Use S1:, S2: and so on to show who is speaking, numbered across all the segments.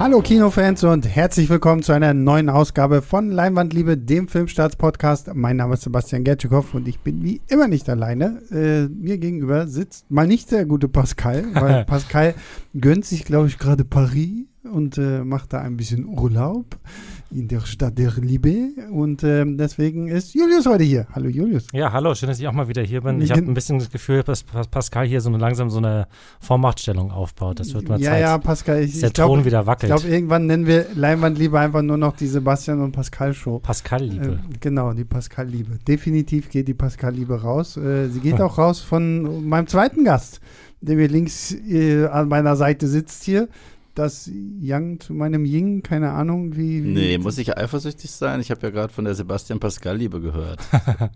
S1: Hallo Kinofans und herzlich willkommen zu einer neuen Ausgabe von Leinwandliebe, dem Filmstarts-Podcast. Mein Name ist Sebastian Gertschikow und ich bin wie immer nicht alleine. Äh, mir gegenüber sitzt mal nicht der gute Pascal, weil Pascal gönnt sich, glaube ich, gerade Paris und äh, macht da ein bisschen Urlaub in der Stadt der Liebe. Und ähm, deswegen ist Julius heute hier. Hallo Julius.
S2: Ja, hallo, schön, dass ich auch mal wieder hier bin. Ich habe ein bisschen das Gefühl, dass Pascal hier so langsam so eine Vormachtstellung aufbaut. Das wird mal
S1: ja,
S2: Zeit.
S1: Ja, Pascal, ich,
S2: der
S1: ich glaub,
S2: Thron wieder wackelt.
S1: Ich glaube, irgendwann nennen wir Leinwandliebe einfach nur noch die Sebastian und Pascal Show.
S2: Pascal-Liebe.
S1: Äh, genau, die Pascal-Liebe. Definitiv geht die Pascal-Liebe raus. Äh, sie geht auch raus von meinem zweiten Gast, der mir links äh, an meiner Seite sitzt hier das Yang zu meinem Ying, keine Ahnung, wie. wie
S3: nee, muss ich eifersüchtig sein? Ich habe ja gerade von der Sebastian Pascal Liebe gehört.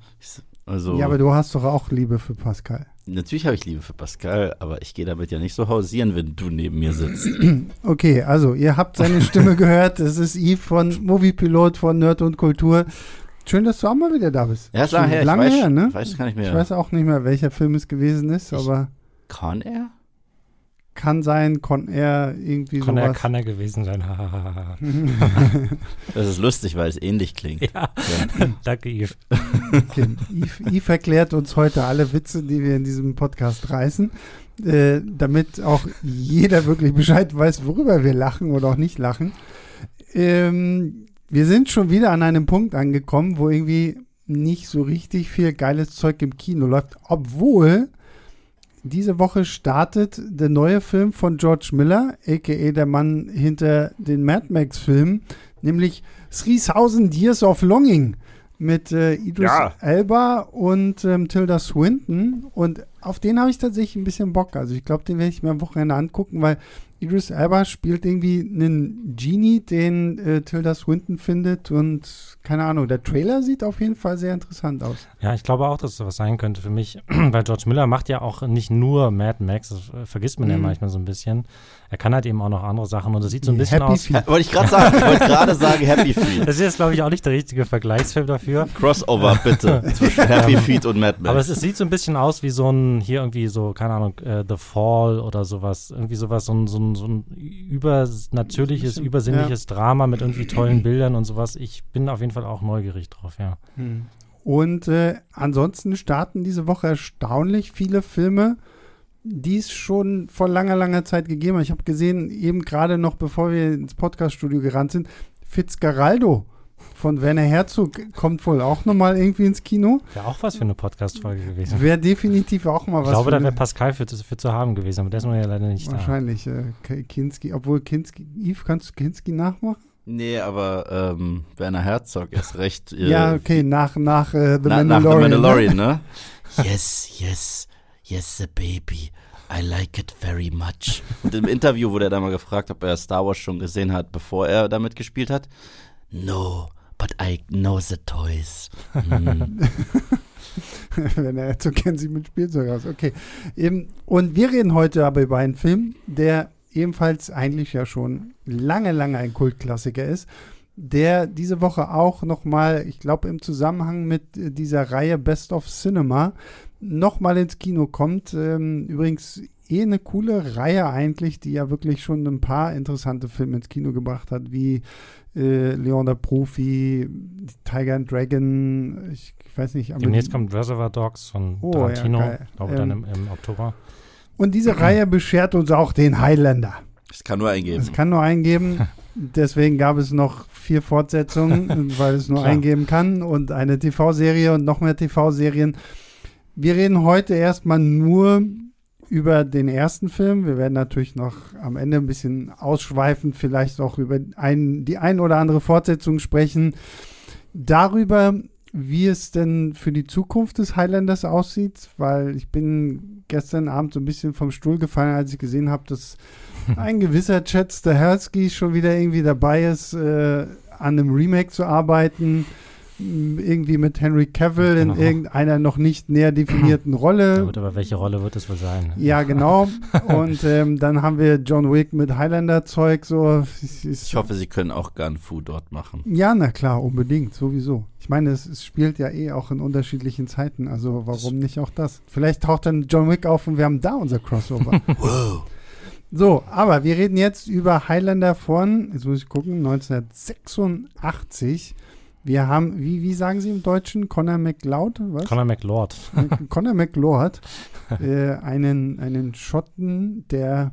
S1: also, ja, aber du hast doch auch Liebe für Pascal.
S3: Natürlich habe ich Liebe für Pascal, aber ich gehe damit ja nicht so hausieren, wenn du neben mir sitzt.
S1: Okay, also ihr habt seine Stimme gehört. Es ist Yves von Moviepilot von Nerd und Kultur. Schön, dass du auch mal wieder da bist.
S3: Ja, ist lange her.
S1: Lange
S3: ich weiß,
S1: her, ne?
S3: Weiß gar nicht mehr.
S1: Ich weiß auch nicht mehr, welcher Film es gewesen ist,
S3: ich,
S1: aber.
S3: Con Air?
S1: Kann sein, Con Air irgendwie
S2: Con
S1: sowas.
S2: Air kann er gewesen sein.
S3: das ist lustig, weil es ähnlich klingt.
S2: Ja. ja. Danke, Yves.
S1: Okay. Yves. Yves erklärt uns heute alle Witze, die wir in diesem Podcast reißen, äh, damit auch jeder wirklich Bescheid weiß, worüber wir lachen oder auch nicht lachen. Ähm, wir sind schon wieder an einem Punkt angekommen, wo irgendwie nicht so richtig viel geiles Zeug im Kino läuft, obwohl diese Woche startet der neue Film von George Miller, a.k.a. der Mann hinter den Mad Max-Filmen, nämlich 3000 Years of Longing mit äh, Idris
S3: Ja.
S1: Elba und ähm, Tilda Swinton. Und auf den habe ich tatsächlich ein bisschen Bock. Also ich glaube, den werde ich mir am Wochenende angucken, weil Idris Elba spielt irgendwie einen Genie, den äh, Tilda Swinton findet. Und keine Ahnung, der Trailer sieht auf jeden Fall sehr interessant aus.
S2: Ja, ich glaube auch, dass es was sein könnte für mich, weil George Miller macht ja auch nicht nur Mad Max, das äh, vergisst man ja
S1: Mhm.
S2: manchmal so ein bisschen. Er kann halt eben auch noch andere Sachen und das sieht so ein bisschen
S1: Happy
S2: aus.
S1: Feet.
S3: Wollte ich gerade sagen. Ich wollte gerade sagen Happy Feet.
S2: Das ist jetzt, glaube ich, auch nicht der richtige Vergleichsfilm dafür.
S3: Crossover bitte zwischen Happy Feet und Mad Max.
S2: Aber es, es sieht so ein bisschen aus wie so ein, hier irgendwie so, keine Ahnung, äh, The Fall oder sowas. Irgendwie sowas, so ein, so ein, so ein übernatürliches,
S1: Bisschen,
S2: übersinnliches Drama mit irgendwie tollen Bildern und sowas. Ich bin auf jeden Fall auch neugierig drauf, ja.
S1: Und äh, ansonsten starten diese Woche erstaunlich viele Filme, die es schon vor langer, langer Zeit gegeben hat. Ich habe gesehen, eben gerade noch, bevor wir ins Podcaststudio gerannt sind, Fitzgeraldo von Werner Herzog kommt wohl auch nochmal irgendwie ins Kino.
S2: Wäre auch was für eine Podcast-Folge gewesen.
S1: Wäre definitiv auch mal
S2: Ich
S1: was.
S2: glaube,
S1: für
S2: da wäre Pascal für, für zu haben gewesen, aber der ist mir ja leider nicht da.
S1: Wahrscheinlich. Äh, Kinski, obwohl Kinski, Yves, kannst du Kinski nachmachen?
S3: nee, aber ähm, Werner Herzog ist recht. Äh,
S1: ja, okay, nach, nach äh, The
S3: na, nach
S1: Mandalorian.
S3: The
S1: ne?
S3: Mandalorian, ne? yes, yes, yes, the baby. I like it very much. Und im Interview wurde er da mal gefragt, ob er Star Wars schon gesehen hat, bevor er damit gespielt hat. No, but I know the toys. Hm.
S1: Wenn er so kennt sich mit Spielzeug aus. Okay. Eben, und wir reden heute aber über einen Film, der ebenfalls eigentlich ja schon lange, lange ein Kultklassiker ist, der diese Woche auch nochmal, ich glaube im Zusammenhang mit äh, dieser Reihe Best of Cinema, nochmal ins Kino kommt. Ähm, übrigens eh eine coole Reihe eigentlich, die ja wirklich schon ein paar interessante Filme ins Kino gebracht hat, wie äh, Leon der Profi, Tiger and Dragon, ich, ich weiß nicht. aber
S2: Demnächst kommt Reservoir Dogs von
S1: Oh, ja,
S2: Tarantino,
S1: geil.
S2: glaube dann
S1: Ähm,
S2: im, im Oktober.
S1: Und diese Reihe beschert uns auch den Highlander.
S3: Ich kann nur eingeben.
S1: Es kann nur eingeben. Deswegen gab es noch vier Fortsetzungen, weil es nur
S2: Klar.
S1: eingeben kann und eine TV-Serie und noch mehr TV-Serien. Wir reden heute erstmal nur über den ersten Film. Wir werden natürlich noch am Ende ein bisschen ausschweifend, vielleicht auch über ein, die ein oder andere Fortsetzung sprechen. Darüber, wie es denn für die Zukunft des Highlanders aussieht, weil ich bin gestern Abend so ein bisschen vom Stuhl gefallen, als ich gesehen habe, dass ein gewisser Chad Stahelski schon wieder irgendwie dabei ist, äh, an einem Remake zu arbeiten. Irgendwie mit Henry Cavill in
S2: Genau.
S1: irgendeiner noch nicht näher definierten Rolle.
S2: Ja, gut, aber welche Rolle wird es wohl sein?
S1: Ja, genau. Und ähm, dann haben wir John Wick mit Highlander-Zeug. So.
S3: Ich hoffe, sie können auch Gun Fu dort machen.
S1: Ja, na klar, unbedingt, sowieso. Ich meine, es, es spielt ja eh auch in unterschiedlichen Zeiten, also warum nicht auch das? Vielleicht taucht dann John Wick auf und wir haben da unser Crossover.
S3: Wow.
S1: So, aber wir reden jetzt über Highlander von, jetzt muss ich gucken, 1986. Wir haben, wie, wie sagen Sie im Deutschen? Conor McLeod? Was?
S2: Conor McLeod.
S1: Conor McLeod, äh, einen, einen Schotten, der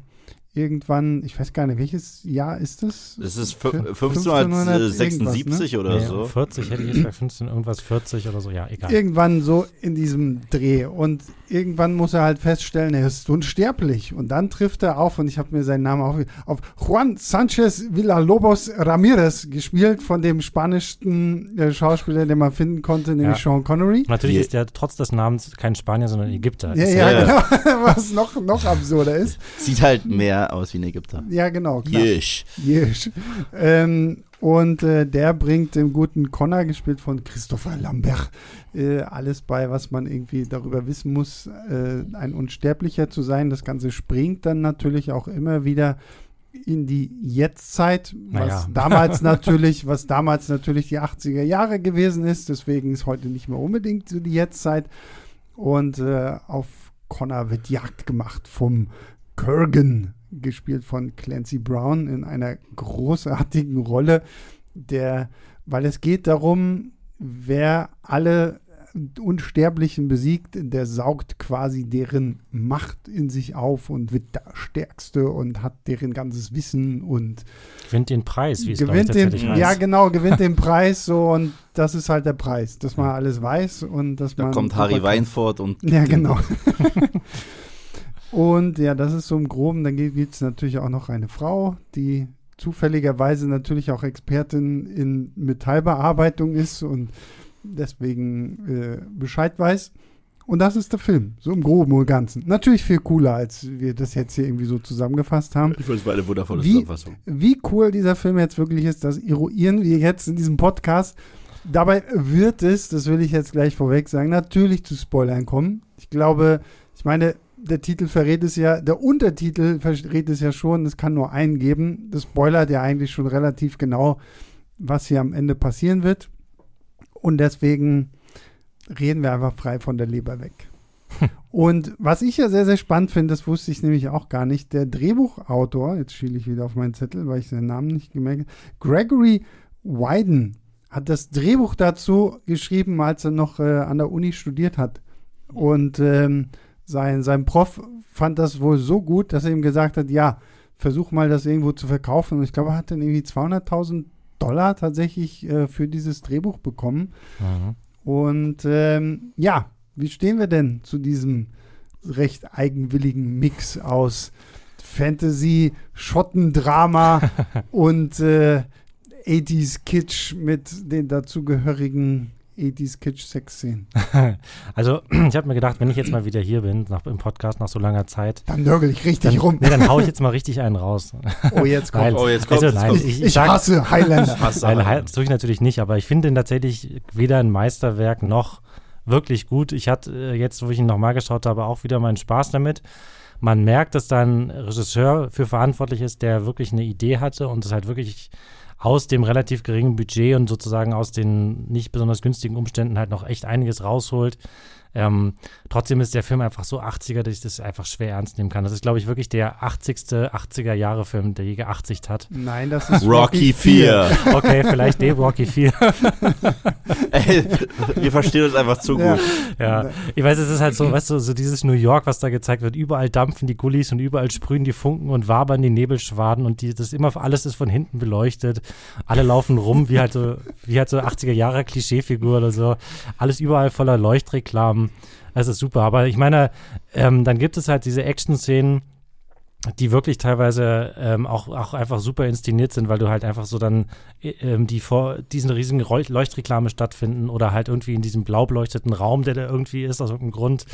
S1: irgendwann, ich weiß gar nicht, welches Jahr ist das?
S3: Das ist
S1: Fün-
S3: 1576
S1: irgendwas, ne?
S3: oder
S2: Nee,
S3: so.
S2: 40 hätte ich jetzt bei 15 irgendwas 40 oder so, ja, egal.
S1: Irgendwann so in diesem Dreh. Und irgendwann muss er halt feststellen, er ist unsterblich. Und dann trifft er auf, und ich habe mir seinen Namen auf, auf Juan Sanchez Villalobos Ramirez, gespielt von dem spanischen äh, Schauspieler, den man finden konnte, nämlich
S2: Ja.
S1: Sean Connery.
S2: Natürlich ist der trotz des Namens kein Spanier, sondern Ägypter.
S1: Ja, ja,
S3: ja-
S1: genau. Was noch, noch absurder ist.
S3: Sieht halt mehr aus wie ein Ägypter.
S1: Ja, genau. Klar.
S3: Jisch.
S1: Yes. Ähm, und äh, der bringt dem guten Connor, gespielt von Christopher Lambert, äh, alles bei, was man irgendwie darüber wissen muss, äh, ein Unsterblicher zu sein. Das Ganze springt dann natürlich auch immer wieder in die Jetztzeit, was
S2: Naja.
S1: damals natürlich, was damals natürlich die 80er Jahre gewesen ist. Deswegen ist heute nicht mehr unbedingt so die Jetztzeit. Und äh, auf Connor wird Jagd gemacht vom Kurgan, gespielt von Clancy Brown in einer großartigen Rolle, der, weil es geht darum, wer alle Unsterblichen besiegt, der saugt quasi deren Macht in sich auf und wird der Stärkste und hat deren ganzes Wissen und
S2: Gewinnt den Preis, wie es
S1: gewinnt den, ja genau, gewinnt den Preis so und das ist halt der Preis, dass man alles weiß und dass
S3: Da
S1: man
S3: kommt Harry Weinfurt und
S1: ja, genau. und ja, das ist so im Groben. Dann gibt es natürlich auch noch eine Frau, die zufälligerweise natürlich auch Expertin in Metallbearbeitung ist und deswegen äh, Bescheid weiß. Und das ist der Film, so im Groben und Ganzen. Natürlich viel cooler, als wir das jetzt hier irgendwie so zusammengefasst haben.
S3: Ich finde es war eine wundervolle
S1: Wie-
S3: Zusammenfassung.
S1: Wie cool dieser Film jetzt wirklich ist, das eruieren wir jetzt in diesem Podcast. Dabei wird es, das will ich jetzt gleich vorweg sagen, natürlich zu Spoilern kommen. Ich glaube, ich meine, der Titel verrät es ja, der Untertitel verrät es ja schon, es kann nur einen geben. Das spoilert ja eigentlich schon relativ genau, was hier am Ende passieren wird. Und deswegen reden wir einfach frei von der Leber weg. Und was ich ja sehr, sehr spannend finde, das wusste ich nämlich auch gar nicht, der Drehbuchautor, jetzt schiele ich wieder auf meinen Zettel, weil ich seinen Namen nicht gemerkt habe, Gregory Wyden hat das Drehbuch dazu geschrieben, als er noch äh, an der Uni studiert hat. Und ähm, sein, sein Prof fand das wohl so gut, dass er ihm gesagt hat, ja, versuch mal das irgendwo zu verkaufen. Und ich glaube, er hat dann irgendwie 200.000 Dollar tatsächlich äh, für dieses Drehbuch bekommen.
S2: Mhm.
S1: Und ähm, ja, wie stehen wir denn zu diesem recht eigenwilligen Mix aus Fantasy, Schottendrama und äh, 80s Kitsch mit den dazugehörigen 80s Kitsch Sexszenen?
S2: Also, ich habe mir gedacht, wenn ich jetzt mal wieder hier bin, nach, im Podcast nach so langer Zeit,
S1: Dann nörgel ich richtig
S2: dann,
S1: rum.
S2: nee, dann hau ich jetzt mal richtig einen raus.
S1: Oh, jetzt kommt.
S2: Nein,
S3: Oh, jetzt kommt
S2: also,
S3: es,
S2: nein,
S3: kommt.
S2: ich,
S1: ich
S2: ich sag,
S1: hasse Highlander.
S3: Hasse
S2: Nein,
S3: aber.
S2: das tue ich natürlich nicht, aber ich finde ihn tatsächlich weder ein Meisterwerk noch wirklich gut. Ich hatte äh, jetzt, wo ich ihn nochmal geschaut habe, auch wieder meinen Spaß damit. Man merkt, dass da ein Regisseur für verantwortlich ist, der wirklich eine Idee hatte und es halt wirklich aus dem relativ geringen Budget und sozusagen aus den nicht besonders günstigen Umständen halt noch echt einiges rausholt. Ähm, trotzdem ist der Film einfach so 80er, dass ich das einfach schwer ernst nehmen kann. Das ist, glaube ich, wirklich der 80. 80er-Jahre-Film, der je geachtigt hat.
S1: Nein, das ist
S3: Rocky 4.
S2: Okay, vielleicht dem Rocky 4.
S3: Ey, wir verstehen uns einfach zu
S1: Ja.
S3: gut.
S2: Ja, ich weiß, es ist halt so, weißt du, so dieses New York, was da gezeigt wird, überall dampfen die Gullis und überall sprühen die Funken und wabern die Nebelschwaden und die, das immer, alles ist von hinten beleuchtet. Alle laufen rum wie halt so, wie halt so 80er Jahre Klischeefigur oder so. Alles überall voller Leuchtreklamen. Das ist super. Aber ich meine, ähm, dann gibt es halt diese Action-Szenen, die wirklich teilweise ähm, auch, auch einfach super inszeniert sind, weil du halt einfach so dann äh, ähm, die vor diesen riesigen Leuchtreklame stattfinden oder halt irgendwie in diesem blau beleuchteten Raum, der da irgendwie ist, aus irgendeinem Grund.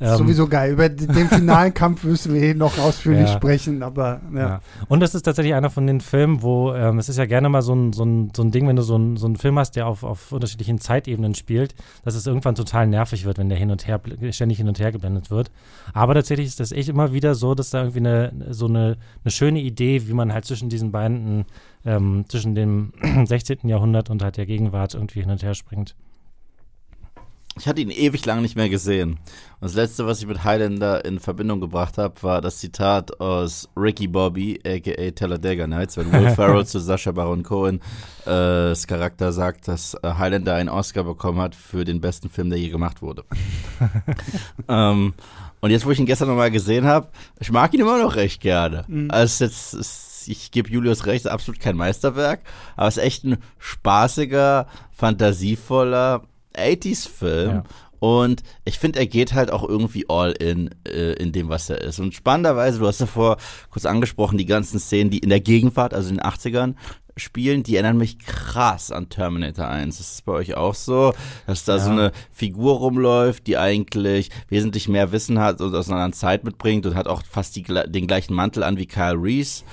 S2: Ähm,
S1: Sowieso geil. Über den finalen Kampf müssen wir eh noch ausführlich
S2: Ja.
S1: sprechen, aber ja.
S2: Ja. Und das ist tatsächlich einer von den Filmen, wo ähm, es ist ja gerne mal so ein, so ein, so ein Ding, wenn du so, ein, so einen Film hast, der auf, auf unterschiedlichen Zeitebenen spielt, dass es irgendwann total nervig wird, wenn der hin und her ständig hin und her geblendet wird. Aber tatsächlich ist das echt immer wieder so, dass da irgendwie eine so eine, eine schöne Idee, wie man halt zwischen diesen beiden, ähm, zwischen dem 16. Jahrhundert und halt der Gegenwart irgendwie hin und her springt.
S3: Ich hatte ihn ewig lang nicht mehr gesehen. Und das letzte, was ich mit Highlander in Verbindung gebracht habe, war das Zitat aus Ricky Bobby, aka Talladega Nights, wenn Will Ferrell zu Sascha Baron Cohen äh, das Charakter sagt, dass äh, Highlander einen Oscar bekommen hat für den besten Film, der je gemacht wurde. ähm, und jetzt, wo ich ihn gestern nochmal gesehen habe, ich mag ihn immer noch recht gerne. Mhm. Also jetzt, ist, ich gebe Julius recht, ist absolut kein Meisterwerk, aber es ist echt ein spaßiger, fantasievoller 80s-Film. Ja. Und ich finde, er geht halt auch irgendwie all in, äh, in dem, was er ist. Und spannenderweise, du hast ja vor kurz angesprochen, die ganzen Szenen, die in der Gegenwart, also in den 80ern, spielen, die erinnern mich krass an Terminator 1. Ist es bei euch auch so, dass da ja. so eine Figur rumläuft, die eigentlich wesentlich mehr Wissen hat und aus einer anderen Zeit mitbringt und hat auch fast die, den gleichen Mantel an wie Kyle Reese.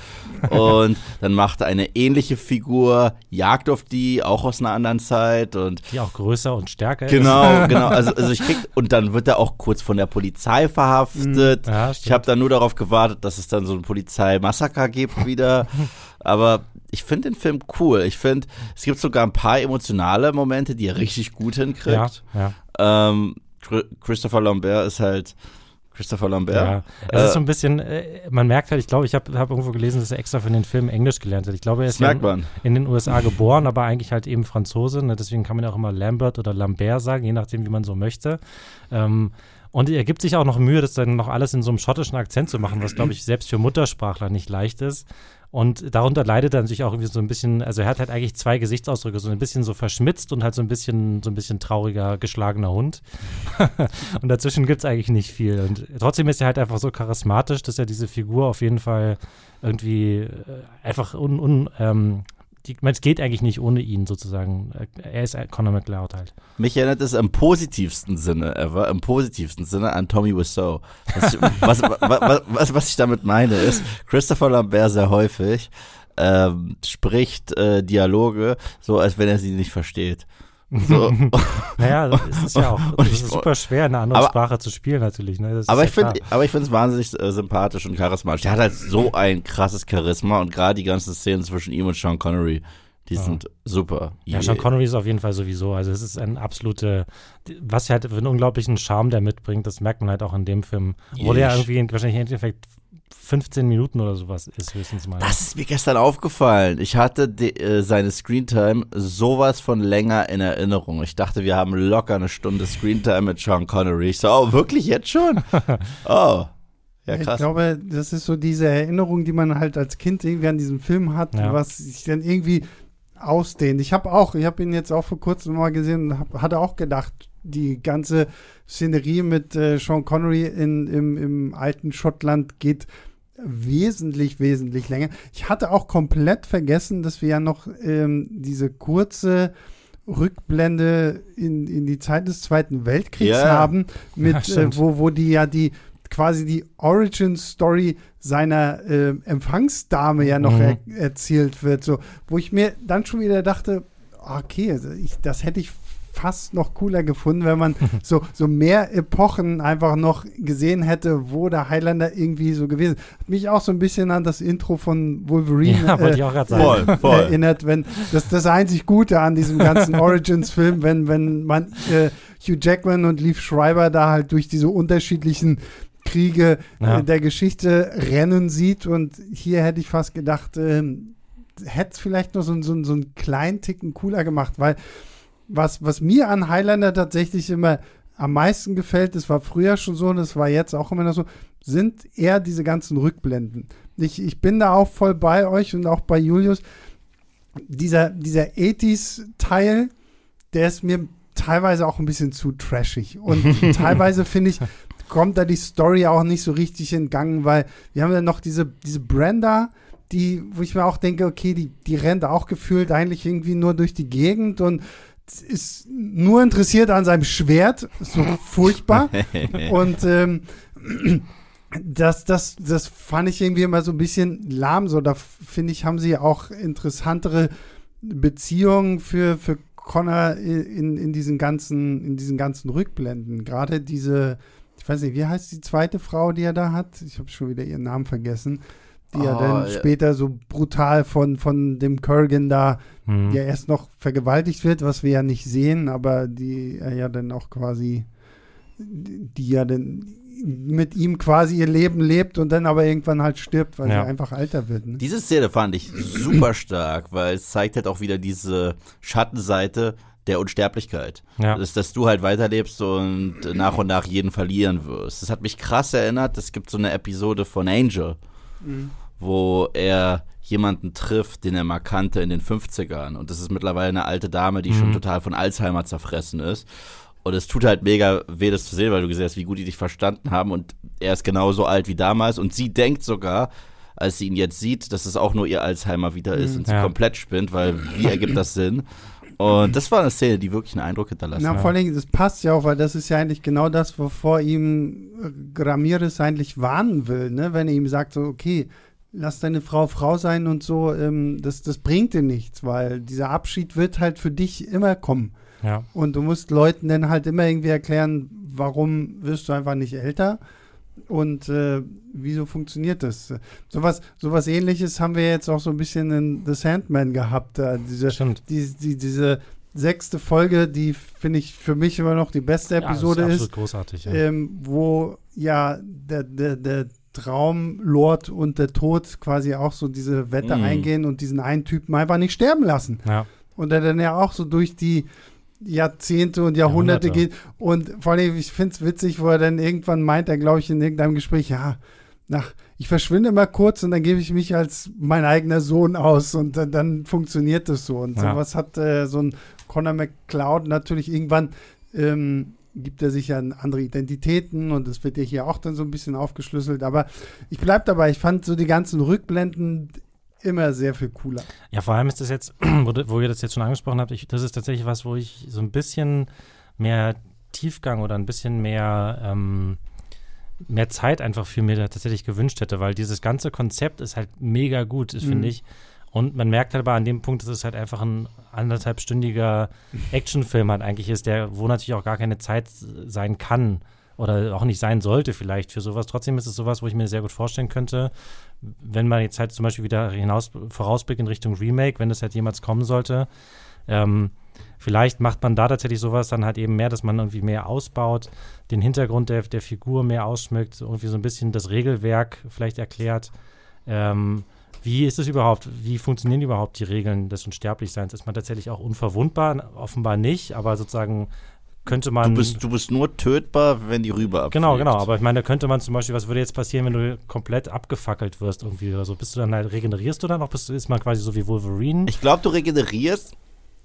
S3: und dann macht eine ähnliche Figur, jagt auf die, auch aus einer anderen Zeit und
S2: die auch größer und stärker
S3: genau, ist. Genau, genau. Also, also ich krieg, und dann wird er auch kurz von der Polizei verhaftet. Mhm. Ja, ich habe dann nur darauf gewartet, dass es dann so ein Polizeimassaker gibt wieder. Aber ich finde den Film cool. Ich finde, es gibt sogar ein paar emotionale Momente, die er richtig gut hinkriegt. Ja, ja. Ähm, Christopher Lambert ist halt Christopher Lambert. Ja,
S2: es äh, ist so ein bisschen, äh, man merkt halt, ich glaube, ich habe hab irgendwo gelesen, dass er extra für den Film Englisch gelernt hat. Ich glaube, er ist ja in, in, den USA geboren, aber eigentlich halt eben Franzose. Ne? Deswegen kann man ja auch immer Lambert oder Lambert sagen, je nachdem, wie man so möchte. Ähm, und er gibt sich auch noch Mühe, das dann noch alles in so einem schottischen Akzent zu machen, was, glaube ich, selbst für Muttersprachler nicht leicht ist. Und darunter leidet er sich auch irgendwie so ein bisschen, also er hat halt eigentlich zwei Gesichtsausdrücke, so ein bisschen so verschmitzt und halt so ein bisschen, so ein bisschen trauriger, geschlagener Hund. und dazwischen gibt es eigentlich nicht viel. Und trotzdem ist er halt einfach so charismatisch, dass er diese Figur auf jeden Fall irgendwie äh, einfach un, un, ähm, die, es geht eigentlich nicht ohne ihn sozusagen. Er ist Conor McLeod halt.
S3: Mich erinnert es im positivsten Sinne ever, im positivsten Sinne an Tommy Wiseau. Was, was, was, was, was ich damit meine ist, Christopher Lambert sehr häufig ähm, spricht äh, Dialoge so, als wenn er sie nicht versteht. So.
S2: naja, es ist ja auch es ist super schwer, eine andere aber, Sprache zu spielen, natürlich. Ne?
S3: Aber, ich find, aber ich finde es wahnsinnig äh, sympathisch und charismatisch. Der hat halt so ein krasses Charisma und gerade die ganzen Szenen zwischen ihm und Sean Connery, die ja. sind super.
S2: Ja, Sean Connery ist auf jeden Fall sowieso. Also es ist ein absolute, was er halt für einen unglaublichen Charme der mitbringt, das merkt man halt auch in dem Film. Obwohl er irgendwie wahrscheinlich im Endeffekt 15 Minuten oder sowas ist höchstens mal.
S3: Das ist mir gestern aufgefallen. Ich hatte die, äh, seine Screentime sowas von länger in Erinnerung. Ich dachte, wir haben locker eine Stunde Screentime mit Sean Connery. Ich so, oh, wirklich jetzt schon? Oh.
S1: Ja, krass. Ich glaube, das ist so diese Erinnerung, die man halt als Kind irgendwie an diesen Film hat, ja. was sich dann irgendwie ausdehnt. Ich habe auch, ich habe ihn jetzt auch vor kurzem mal gesehen und hab, hatte auch gedacht, die ganze Szenerie mit äh, Sean Connery in, im, im alten Schottland geht wesentlich, wesentlich länger. Ich hatte auch komplett vergessen, dass wir ja noch ähm, diese kurze Rückblende in, in die Zeit des Zweiten Weltkriegs yeah. haben, mit, ja, äh, wo, wo die ja die quasi die Origin Story seiner äh, Empfangsdame ja noch mhm. er, erzählt wird, so wo ich mir dann schon wieder dachte, okay, also ich, das hätte ich fast noch cooler gefunden, wenn man so, so mehr Epochen einfach noch gesehen hätte, wo der Highlander irgendwie so gewesen ist. Hat mich auch so ein bisschen an das Intro von Wolverine ja, äh, voll, voll. erinnert, wenn das das einzig Gute an diesem ganzen Origins-Film, wenn, wenn man äh, Hugh Jackman und Leaf Schreiber da halt durch diese unterschiedlichen Kriege ja. äh, der Geschichte rennen sieht und hier hätte ich fast gedacht, äh, hätte es vielleicht noch so, so, so einen kleinen Ticken cooler gemacht, weil was, was mir an Highlander tatsächlich immer am meisten gefällt, das war früher schon so und das war jetzt auch immer noch so, sind eher diese ganzen Rückblenden. Ich, ich bin da auch voll bei euch und auch bei Julius. Dieser, dieser 80s-Teil, der ist mir teilweise auch ein bisschen zu trashig. Und teilweise finde ich, kommt da die Story auch nicht so richtig in Gang, weil wir haben ja noch diese, diese Brenda, die, wo ich mir auch denke, okay, die, die rennt auch gefühlt eigentlich irgendwie nur durch die Gegend und ist nur interessiert an seinem Schwert, so furchtbar. Und ähm, das, das, das fand ich irgendwie immer so ein bisschen lahm. So, da finde ich, haben sie auch interessantere Beziehungen für, für Connor in, in, diesen ganzen, in diesen ganzen Rückblenden. Gerade diese, ich weiß nicht, wie heißt die zweite Frau, die er da hat? Ich habe schon wieder ihren Namen vergessen. Die ja
S3: Oh,
S1: dann
S3: ja.
S1: später so brutal von, von dem Kurgan da
S2: Mhm.
S1: ja erst noch vergewaltigt wird, was wir ja nicht sehen, aber die er ja dann auch quasi, die ja dann mit ihm quasi ihr Leben lebt und dann aber irgendwann halt stirbt, weil
S2: Ja.
S1: sie einfach alter wird. Ne?
S3: Diese Szene fand ich super stark, weil es zeigt halt auch wieder diese Schattenseite der Unsterblichkeit.
S2: Ja.
S3: Dass, dass du halt weiterlebst und nach und nach jeden verlieren wirst. Das hat mich krass erinnert. Es gibt so eine Episode von Angel, wo er jemanden trifft, den er mal kannte in den 50ern. Und das ist mittlerweile eine alte Dame, die schon
S2: Mhm.
S3: total von Alzheimer zerfressen ist. Und es tut halt mega weh, das zu sehen, weil du gesehen hast, wie gut die dich verstanden haben. Und er ist genauso alt wie damals. Und sie denkt sogar, als sie ihn jetzt sieht, dass es auch nur ihr Alzheimer wieder ist und sie
S2: Ja.
S3: komplett spinnt, weil wie ergibt das Sinn? Und das war eine Szene, die wirklich einen Eindruck hinterlassen
S1: Na,
S3: hat.
S1: vor allen Dingen, das passt ja auch, weil das ist ja eigentlich genau das, wovor ihm äh, Ramirez eigentlich warnen will, ne? Wenn er ihm sagt, so, okay, lass deine Frau Frau sein und so, ähm, das, das bringt dir nichts, weil dieser Abschied wird halt für dich immer kommen.
S2: ja.
S1: Und du musst Leuten dann halt immer irgendwie erklären, warum wirst du einfach nicht älter und äh, wieso funktioniert das? Sowas, sowas ähnliches haben wir jetzt auch so ein bisschen in The Sandman gehabt. Da, diese,
S2: Stimmt.
S1: die, die, diese sechste Folge, die finde ich für mich immer noch die beste Episode
S2: ja, das ist.
S1: ist,
S2: Absolut großartig. Ja.
S1: ähm, wo ja der, der, der Traumlord und der Tod quasi auch so diese Wette
S3: Mhm.
S1: eingehen und diesen einen Typen einfach nicht sterben lassen.
S2: ja.
S1: Und der dann ja auch so durch die Jahrzehnte und Jahrhunderte,
S2: Jahrhunderte.
S1: geht. Und vor allem, ich finde es witzig, wo er dann irgendwann meint, er glaube ich in irgendeinem Gespräch, ja, nach, ich verschwinde mal kurz und dann gebe ich mich als mein eigener Sohn aus und dann, dann funktioniert das so. Und
S2: Ja.
S1: sowas hat äh, so ein Conor McCloud natürlich irgendwann ähm, gibt er sich ja andere Identitäten und das wird ja hier auch dann so ein bisschen aufgeschlüsselt. Aber ich bleibe dabei, ich fand so die ganzen Rückblenden immer sehr viel cooler.
S2: Ja, vor allem ist das jetzt, wo, ihr das jetzt schon angesprochen habt, ich, das ist tatsächlich was, wo ich so ein bisschen mehr Tiefgang oder ein bisschen mehr, ähm, mehr Zeit einfach für mir tatsächlich gewünscht hätte, weil dieses ganze Konzept ist halt mega gut,
S1: Mhm.
S2: finde ich. Und man merkt halt aber an dem Punkt, dass es halt einfach ein anderthalbstündiger Actionfilm halt eigentlich ist, der, wo natürlich auch gar keine Zeit sein kann oder auch nicht sein sollte vielleicht für sowas. Trotzdem ist es sowas, wo ich mir sehr gut vorstellen könnte, wenn man jetzt halt zum Beispiel wieder hinaus vorausblickt in Richtung Remake, wenn das halt jemals kommen sollte, ähm, vielleicht macht man da tatsächlich sowas dann halt eben mehr, dass man irgendwie mehr ausbaut, den Hintergrund der, der Figur mehr ausschmückt, irgendwie so ein bisschen das Regelwerk vielleicht erklärt. Ähm, wie ist es überhaupt? Wie funktionieren überhaupt die Regeln des Unsterblichseins? Ist man tatsächlich auch unverwundbar? Offenbar nicht, aber sozusagen könnte man.
S3: Du bist, du bist nur tötbar, wenn die Rübe abfliegt.
S2: Genau, genau. Aber ich meine, da könnte man zum Beispiel, was würde jetzt passieren, wenn du komplett abgefackelt wirst irgendwie oder so? Bist du dann halt, regenerierst du dann noch? Bist du, ist man quasi so wie Wolverine?
S3: Ich glaube, du regenerierst,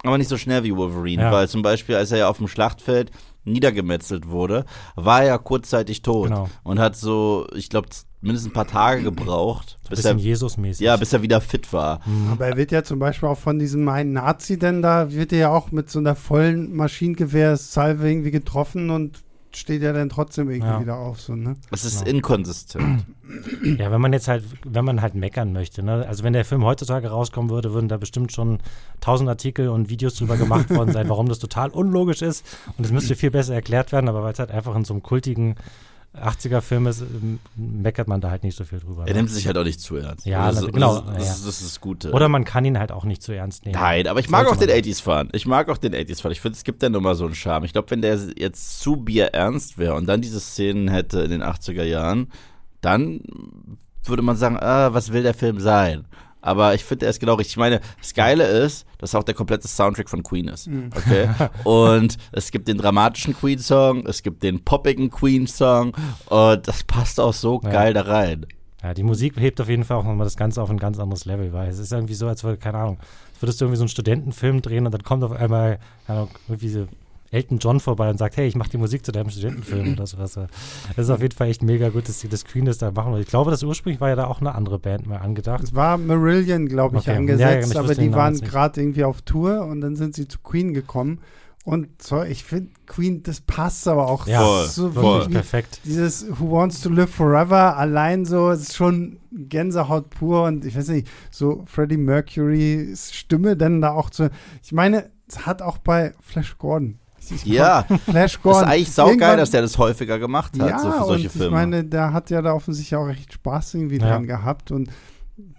S3: aber nicht so schnell wie Wolverine.
S2: Ja.
S3: Weil zum Beispiel, als er ja auf dem Schlachtfeld niedergemetzelt wurde, war er ja kurzzeitig tot.
S2: Genau.
S3: Und hat so, ich glaube, mindestens ein paar Tage gebraucht,
S2: So ein
S3: bis
S2: bisschen
S3: er,
S2: Jesus-mäßig.
S3: ja, bis er wieder fit war.
S2: Mhm.
S1: Aber er wird ja zum Beispiel auch von diesem einen Nazi, denn da wird er ja auch mit so einer vollen Maschinengewehr-Salve irgendwie getroffen und steht ja dann trotzdem irgendwie
S2: Ja.
S1: wieder auf. So, ne?
S3: Es ist
S2: Genau.
S3: inkonsistent.
S2: Ja, wenn man jetzt halt, wenn man halt meckern möchte, ne? Also wenn der Film heutzutage rauskommen würde, würden da bestimmt schon tausend Artikel und Videos drüber gemacht worden sein, warum das total unlogisch ist. Und es müsste viel besser erklärt werden, aber weil es halt einfach in so einem kultigen 80er-Film ist, ähm, meckert man da halt nicht so viel drüber.
S3: Er
S2: ne?
S3: nimmt sich halt auch nicht zu ernst.
S2: Ja,
S3: das,
S2: na- genau,
S3: Das, das, ist- das das Gute.
S2: Oder man kann ihn halt auch nicht zu ernst nehmen.
S3: Nein, aber ich mag auch den
S2: man.
S3: 80s-Fan. Ich mag auch den 80s-Fan. Ich finde, es gibt ja nun mal so einen Charme. Ich glaube, wenn der jetzt zu bierernst wäre und dann diese Szenen hätte in den 80er Jahren, dann würde man sagen, ah, was will der Film sein? Aber ich finde, er ist genau richtig. Ich meine, das Geile ist, dass auch der komplette Soundtrack von Queen ist. Okay? und es gibt den dramatischen Queen-Song, es gibt den poppigen Queen-Song und das passt auch so
S2: Ja.
S3: geil da rein.
S2: Ja, die Musik hebt auf jeden Fall auch nochmal das Ganze auf ein ganz anderes Level, weil es ist irgendwie so, als würde, keine Ahnung, als würdest du irgendwie so einen Studentenfilm drehen und dann kommt auf einmal, keine Ahnung, irgendwie so Elton John vorbei und sagt, hey, ich mache die Musik zu deinem Studentenfilm oder sowas. Das ist auf jeden Fall echt mega gut, dass die das Queen das da machen. Ich glaube, das ursprünglich war ja da auch eine andere Band mal angedacht.
S1: Es war Marillion, glaube ich,
S2: Okay.
S1: angesetzt,
S2: Ja, ja, ich
S1: aber die waren gerade irgendwie auf Tour und dann sind sie zu Queen gekommen. Und so, ich finde, Queen, das passt aber auch
S2: Ja,
S3: Voll,
S1: so
S3: voll.
S2: Perfekt.
S1: dieses Who Wants to Live Forever allein so ist schon Gänsehaut pur und ich weiß nicht, so Freddie Mercurys Stimme dann da auch zu. Ich meine, es hat auch bei Flash Gordon Ich
S3: Ja,
S1: Flash
S3: das ist
S1: Gordon.
S3: eigentlich saugeil,
S1: Irgendwann-
S3: dass der das häufiger gemacht hat,
S1: ja,
S3: so für solche
S1: und
S3: Filme.
S1: ich meine, der hat ja da offensichtlich auch recht Spaß irgendwie
S2: Ja.
S1: dran gehabt und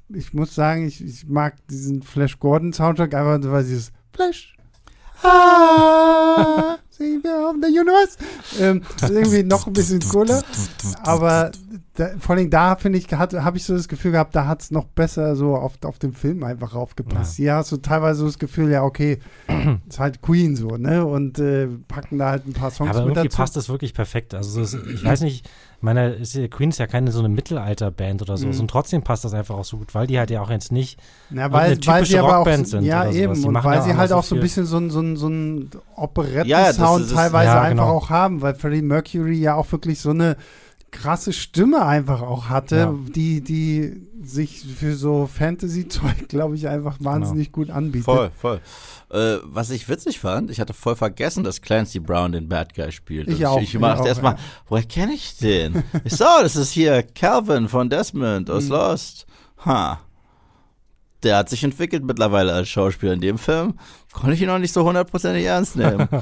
S1: ich muss sagen, ich, ich mag diesen Flash Gordon Soundtrack einfach, weil dieses Flash Ah, Savior of the Universe. Ähm, ist irgendwie noch ein bisschen cooler. Aber da, vor allem da, finde ich, habe ich so das Gefühl gehabt, da hat es noch besser so auf, auf den Film einfach aufgepasst. Hier hast du teilweise so das Gefühl, ja, okay, ist halt Queen so, ne? Und äh, packen da halt ein paar Songs
S2: Aber
S1: mit
S2: irgendwie
S1: dazu.
S2: passt das wirklich perfekt. Also es, ich weiß nicht, ich meine, ist, ja- Queen ist ja keine so eine Mittelalterband oder so.
S1: Mhm.
S2: Und trotzdem passt das einfach auch so gut, weil die halt ja auch jetzt nicht
S1: Ja,
S2: Und
S1: weil,
S2: eine
S1: weil
S2: typische
S1: sie aber auch,
S2: Rockband sind
S1: ja eben, und
S2: machen
S1: weil
S2: ja
S1: sie
S2: auch
S1: halt
S2: so
S1: auch so ein bisschen so ein, so ein, so ein
S3: Ja, ja,
S1: Operetten-Sound
S3: ist-
S1: teilweise
S2: ja,
S1: einfach
S2: genau.
S1: auch haben, weil Freddie Mercury ja auch wirklich so eine krasse Stimme einfach auch hatte,
S2: Ja.
S1: die, die sich für so Fantasy-Zeug, glaube ich, einfach wahnsinnig gut anbietet.
S3: Voll, voll. Äh, was ich witzig fand, ich hatte voll vergessen, dass Clancy Brown den Bad Guy spielt.
S1: Ich auch,
S3: Ich
S1: ich
S3: dachte erstmal,
S1: ja.
S3: woher kenne ich den? ich so, das ist hier Calvin von Desmond aus
S1: Mhm.
S3: Lost. Ha. Der hat sich entwickelt mittlerweile als Schauspieler in dem Film. Konnte ich ihn noch nicht so hundertprozentig ernst nehmen.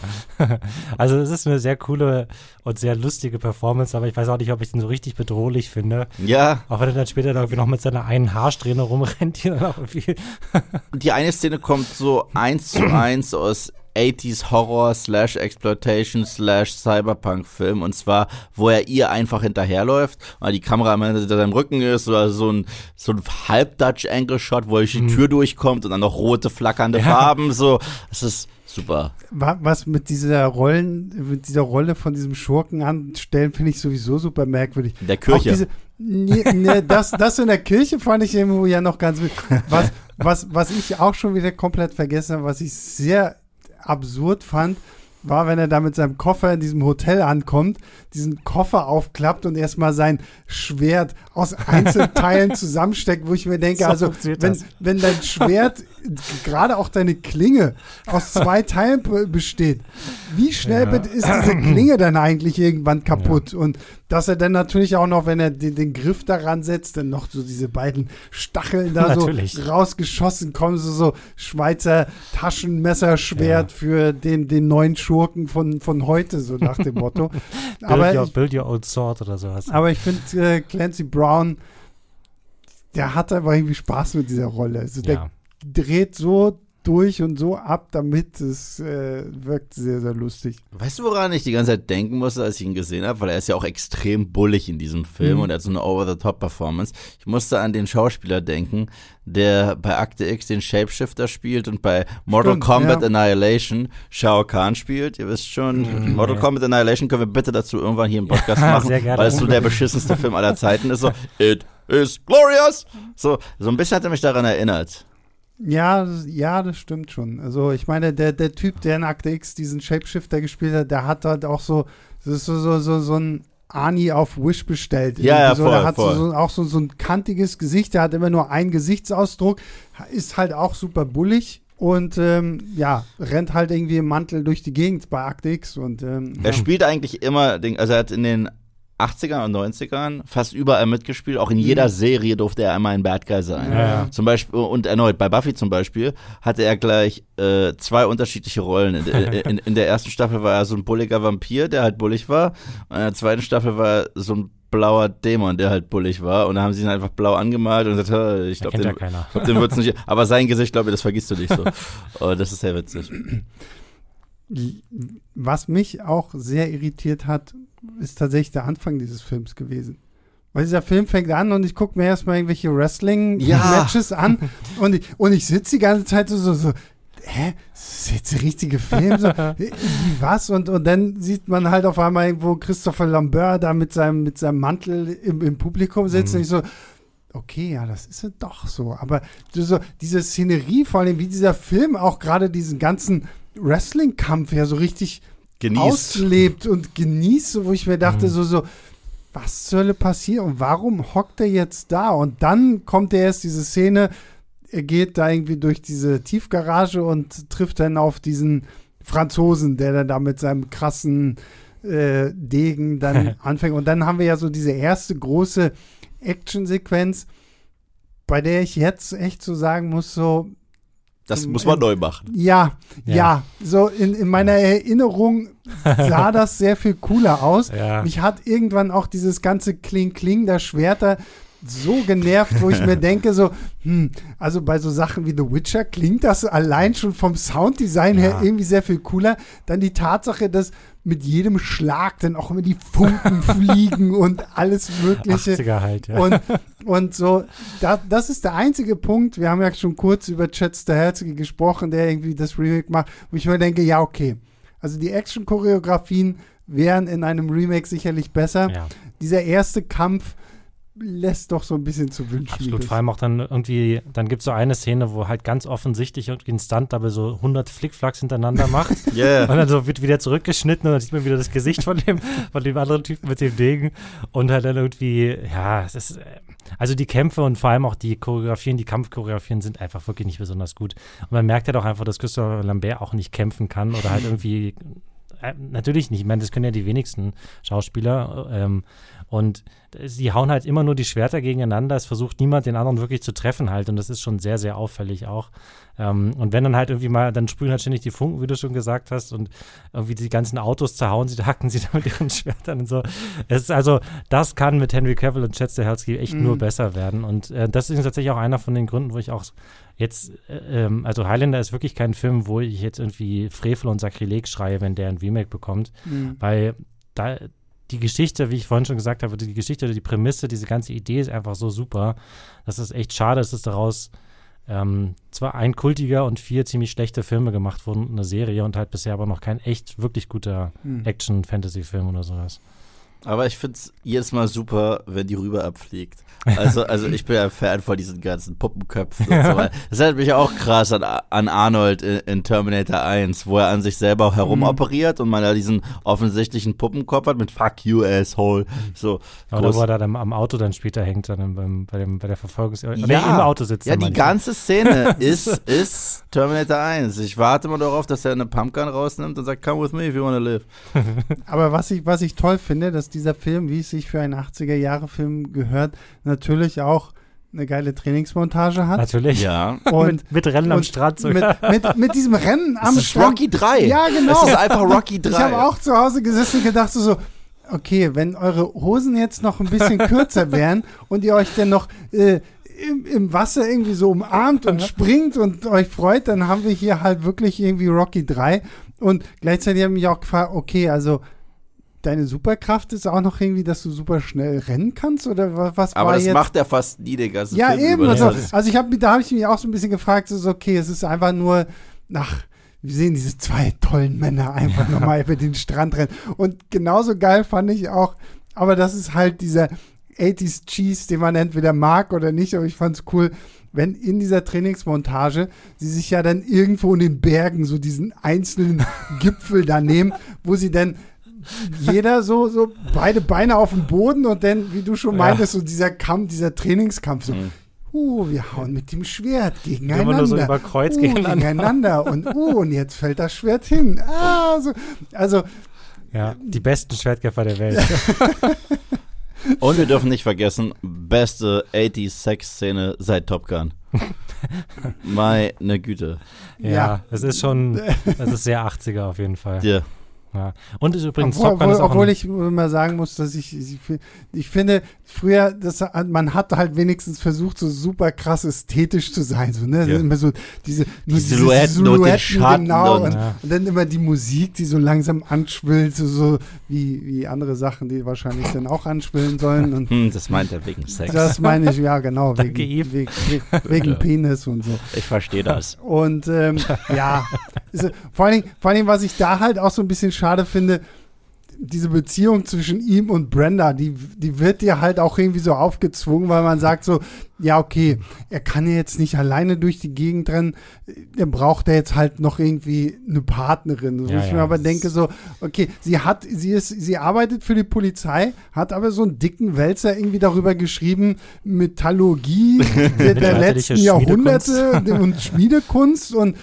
S2: Also es ist eine sehr coole und sehr lustige Performance, aber ich weiß auch nicht, ob ich den so richtig bedrohlich finde.
S3: ja,
S2: Auch wenn er dann später irgendwie noch mit seiner einen Haarsträhne rumrennt, die dann auch irgendwie.
S3: die eine Szene kommt so eins zu eins aus 80s Horror slash Exploitation slash Cyberpunk Film und zwar, wo er ihr einfach hinterherläuft, weil die Kamera am Ende hinter seinem Rücken ist oder so ein, so ein halb-Dutch Angle Shot, wo durch die Tür durchkommt und dann noch rote flackernde
S2: Ja.
S3: Farben, so, das ist super.
S1: Wa- Was mit dieser Rollen, mit dieser Rolle von diesem Schurken anstellen, finde ich sowieso super merkwürdig.
S3: In der Kirche.
S1: diese, nee, nee, das, das in der Kirche fand ich irgendwo ja noch ganz. Was, was, was ich auch schon wieder komplett vergessen habe, was ich sehr absurd fand, war, wenn er da mit seinem Koffer in diesem Hotel ankommt, diesen Koffer aufklappt und erstmal sein Schwert aus Einzelteilen zusammensteckt, wo ich mir denke,
S2: So
S1: also wenn,
S2: das.
S1: wenn dein Schwert, gerade auch deine Klinge, aus zwei Teilen be- besteht, wie schnell
S2: Ja.
S1: ist diese Klinge dann eigentlich irgendwann kaputt? Und dass er dann natürlich auch noch, wenn er den, den Griff daran setzt, dann noch so diese beiden Stacheln da
S2: Natürlich.
S1: so rausgeschossen kommen, so, so Schweizer Taschenmesserschwert für den, den neuen Schurken von, von heute, so nach dem Motto.
S2: Build,
S1: aber,
S2: your,
S1: ich,
S2: build your own sword oder sowas.
S1: aber ich finde, äh, Clancy Brown, der hat einfach irgendwie Spaß mit dieser Rolle. Also der
S2: ja.
S1: dreht so durch und so ab, damit es äh, wirkt sehr, sehr lustig.
S3: Weißt du, woran ich die ganze Zeit denken musste, als ich ihn gesehen habe? Weil er ist ja auch extrem bullig in diesem Film
S1: Mhm.
S3: und er hat so eine Over-the-Top-Performance. Ich musste an den Schauspieler denken, der bei Akte X den Shapeshifter spielt und bei Mortal
S1: Stimmt,
S3: Kombat
S1: ja.
S3: Annihilation Shao Kahn spielt. Ihr wisst schon,
S2: Mhm.
S3: Mortal Kombat Annihilation können wir bitte dazu irgendwann hier im Podcast machen,
S2: Sehr gerne.
S3: weil es so der beschissenste Film aller Zeiten ist. So, it is glorious! So, so ein bisschen hat er mich daran erinnert.
S1: Ja, das, ja, das stimmt schon. Also ich meine, der, der Typ, der in Akte X diesen Shapeshifter gespielt hat, der hat halt auch so, das ist so, so, so, so ein Ani auf Wish bestellt.
S3: Ja, ja,
S1: so, der
S3: voll,
S1: hat
S3: voll.
S1: So, so, auch so, so ein kantiges Gesicht, der hat immer nur einen Gesichtsausdruck, ist halt auch super bullig und ähm, ja, rennt halt irgendwie im Mantel durch die Gegend bei Akte X und ähm,
S3: Er
S1: ja.
S3: spielt eigentlich immer, den, also er hat in den 80ern und 90ern fast überall mitgespielt. Auch in jeder Serie durfte er einmal ein Bad Guy sein.
S2: Ja, ja.
S3: Zum Beispiel, und erneut, bei Buffy zum Beispiel, hatte er gleich äh, zwei unterschiedliche Rollen. In, in, in der ersten Staffel war er so ein bulliger Vampir, der halt bullig war. Und in der zweiten Staffel war er so ein blauer Dämon, der halt bullig war. Und da haben sie ihn einfach blau angemalt und gesagt, "Hä, ich glaube,
S2: kennt ja
S3: den,
S2: keiner.
S3: glaub, den wird's nicht. Aber sein Gesicht, glaube ich, das vergisst du nicht so. Oh, das ist sehr witzig.
S1: Was mich auch sehr irritiert hat, ist tatsächlich der Anfang dieses Films gewesen. Weil dieser Film fängt an und ich gucke mir erstmal irgendwelche
S3: Ja.
S1: Wrestling-Matches an und ich, und ich sitze die ganze Zeit so, so, hä, ist das jetzt der richtige Film? So, wie was? Und, und dann sieht man halt auf einmal irgendwo Christopher Lambert da mit seinem, mit seinem Mantel im, im Publikum sitzen und ich so, okay, ja, das ist ja doch so. Aber so diese Szenerie, vor allem wie dieser Film auch gerade diesen ganzen Wrestling-Kampf ja so richtig
S3: Genießt.
S1: auslebt und genießt, wo ich mir dachte,
S2: Mhm.
S1: so, so, was soll passieren und warum hockt er jetzt da? Und dann kommt er erst diese Szene, er geht da irgendwie durch diese Tiefgarage und trifft dann auf diesen Franzosen, der dann da mit seinem krassen äh, Degen dann anfängt. Und dann haben wir ja so diese erste große Actionsequenz, bei der ich jetzt echt so sagen muss, so,
S3: Das muss man
S1: in-
S3: neu machen.
S1: Ja, ja,
S2: Ja.
S1: so in, in meiner Erinnerung sah das sehr viel cooler aus.
S2: Ja.
S1: Mich hat irgendwann auch dieses ganze Kling-Kling der Schwerter so genervt, wo ich mir denke, so, hm, also bei so Sachen wie The Witcher klingt das allein schon vom Sounddesign her
S2: Ja.
S1: irgendwie sehr viel cooler. Dann die Tatsache, dass mit jedem Schlag dann auch immer die Funken fliegen und alles Mögliche.
S2: 80er halt, ja.
S1: Und, und so, da, das ist der einzige Punkt. Wir haben ja schon kurz über Chet Stahelski gesprochen, der irgendwie das Remake macht, wo ich mir denke, ja, okay. Also die Action-Choreografien wären in einem Remake sicherlich besser.
S2: ja.
S1: Dieser erste Kampf lässt doch so ein bisschen zu wünschen.
S2: Absolut,
S1: übrig.
S2: vor allem auch dann irgendwie, dann gibt es so eine Szene, wo halt ganz offensichtlich irgendwie ein Stunt-Double so 100 Flickflacks hintereinander macht
S3: Yeah.
S2: und dann so wird wieder zurückgeschnitten und dann sieht man wieder das Gesicht von dem, von dem anderen Typen mit dem Degen und halt dann irgendwie, ja, es ist, äh, also die Kämpfe und vor allem auch die Choreografien, die Kampfchoreografien sind einfach wirklich nicht besonders gut und man merkt halt auch einfach, dass Christopher Lambert auch nicht kämpfen kann oder halt irgendwie, äh, natürlich nicht, ich meine, das können ja die wenigsten Schauspieler ähm, und sie hauen halt immer nur die Schwerter gegeneinander. Es versucht niemand, den anderen wirklich zu treffen halt. Und das ist schon sehr, sehr auffällig auch. Ähm, und wenn dann halt irgendwie mal, dann sprühen halt ständig die Funken, wie du schon gesagt hast. Und irgendwie die ganzen Autos zerhauen sie, hacken sie da mit ihren Schwertern und so. Es ist also, das kann mit Henry Cavill und Chad Stahelski echt
S1: Mhm.
S2: nur besser werden. Und äh, das ist tatsächlich auch einer von den Gründen, wo ich auch jetzt, äh, ähm, also Highlander ist wirklich kein Film, wo ich jetzt irgendwie Frevel und Sakrileg schreie, wenn der ein Remake bekommt.
S1: Mhm.
S2: Weil da die Geschichte, wie ich vorhin schon gesagt habe, die Geschichte oder die Prämisse, diese ganze Idee ist einfach so super. Das ist echt schade, dass es daraus ähm, zwar ein kultiger und vier ziemlich schlechte Filme gemacht wurden, eine Serie und halt bisher aber noch kein echt wirklich guter
S1: Mhm.
S2: Action-Fantasy-Film oder sowas.
S3: Aber ich finde es jedes Mal super, wenn die rüber abfliegt. Also, also ich bin ja Fan von diesen ganzen Puppenköpfen und so weiter. Das erinnert mich auch krass an, an Arnold in, in Terminator 1, wo er an sich selber herumoperiert und man da diesen offensichtlichen Puppenkopf hat mit Fuck you, asshole. So,
S2: Oder
S3: groß-
S2: wo er da dann am Auto dann später hängt, dann beim, bei, dem, bei der Verfolgungs...
S3: Ja.
S2: im Auto sitzt.
S3: Ja, die
S2: manchmal.
S3: ganze Szene ist, ist Terminator 1. Ich warte mal darauf, dass er eine Pumpgun rausnimmt und sagt, come with me if you wanna live.
S1: Aber was ich, was ich toll finde, dass dieser Film, wie es sich für einen 80er-Jahre-Film gehört, natürlich auch eine geile Trainingsmontage hat.
S2: Natürlich.
S3: Ja.
S1: Und
S2: mit, mit Rennen am
S1: und
S2: Strand
S1: mit,
S2: sogar.
S1: mit, mit diesem Rennen am
S3: Das ist
S1: Strand.
S3: Rocky 3.
S1: Ja, genau.
S3: Das ist einfach Rocky 3.
S1: Ich habe auch zu Hause gesessen und gedacht so, so, okay, wenn eure Hosen jetzt noch ein bisschen kürzer wären und ihr euch dann noch äh, im, im Wasser irgendwie so umarmt und springt und euch freut, dann haben wir hier halt wirklich irgendwie Rocky 3. Und gleichzeitig habe ich mich auch gefragt, okay, also deine Superkraft ist auch noch irgendwie, dass du super schnell rennen kannst oder wa- was
S3: Aber
S1: war
S3: das
S1: jetzt?
S3: macht er fast nie den ganzen
S1: Ja,
S3: Film
S1: eben. Also, also ich habe da habe ich mich auch so ein bisschen gefragt, so, okay, es ist einfach nur, ach, wir sehen diese zwei tollen Männer einfach nochmal über den Strand rennen. Und genauso geil fand ich auch, aber das ist halt dieser 80s Cheese, den man entweder mag oder nicht, aber ich fand's cool, wenn in dieser Trainingsmontage sie sich ja dann irgendwo in den Bergen so diesen einzelnen Gipfel da nehmen, wo sie dann jeder so, so beide Beine auf dem Boden und dann, wie du schon
S2: Ja.
S1: meintest, so dieser Kampf, dieser Trainingskampf, so,
S3: Mhm.
S1: uh, wir hauen mit dem Schwert gegeneinander.
S2: Immer nur so über Kreuz
S1: uh,
S2: gegeneinander.
S1: gegeneinander. Und, uh, und jetzt fällt das Schwert hin. Ah, so. Also,
S2: Ja, die besten Schwertkämpfer der Welt.
S3: Und wir dürfen nicht vergessen, beste 80s Sex-Szene seit Top Gun. Meine Güte.
S2: Ja,
S1: Ja.
S2: es ist schon, es ist sehr 80er auf jeden Fall.
S3: Ja.
S2: Ja. Und ist übrigens
S1: obwohl,
S2: Top Gun
S1: obwohl,
S2: ist auch
S1: obwohl ich mal sagen muss, dass ich, ich, ich finde, früher, das, man hat halt wenigstens versucht, so super krass ästhetisch zu sein. So, ne?
S3: Ja.
S1: Immer so diese, nur diese
S3: Silhouetten und den Schatten
S1: genau.
S3: und-
S1: Und,
S2: Ja.
S1: und dann immer die Musik, die so langsam anschwillt, so, so wie, wie andere Sachen, die wahrscheinlich dann auch anschwillen sollen. Und
S3: Hm, das meint er wegen Sex.
S1: das meine ich, ja, genau, wegen, wegen, wegen, wegen Penis und so.
S3: Ich verstehe das.
S1: Und ähm, ja, also, vor, allen Dingen, vor allen Dingen, was ich da halt auch so ein bisschen schade finde, diese Beziehung zwischen ihm und Brenda, die, die wird dir halt auch irgendwie so aufgezwungen, weil man sagt so, ja, okay, er kann ja jetzt nicht alleine durch die Gegend rennen, er braucht ja jetzt halt noch irgendwie eine Partnerin. Wo
S2: Ja,
S1: ich
S2: ja,
S1: mir aber denke so, okay, sie hat, sie ist, sie arbeitet für die Polizei, hat aber so einen dicken Wälzer irgendwie darüber geschrieben, Metallurgie der, der letzten Jahrhunderte und Schmiedekunst und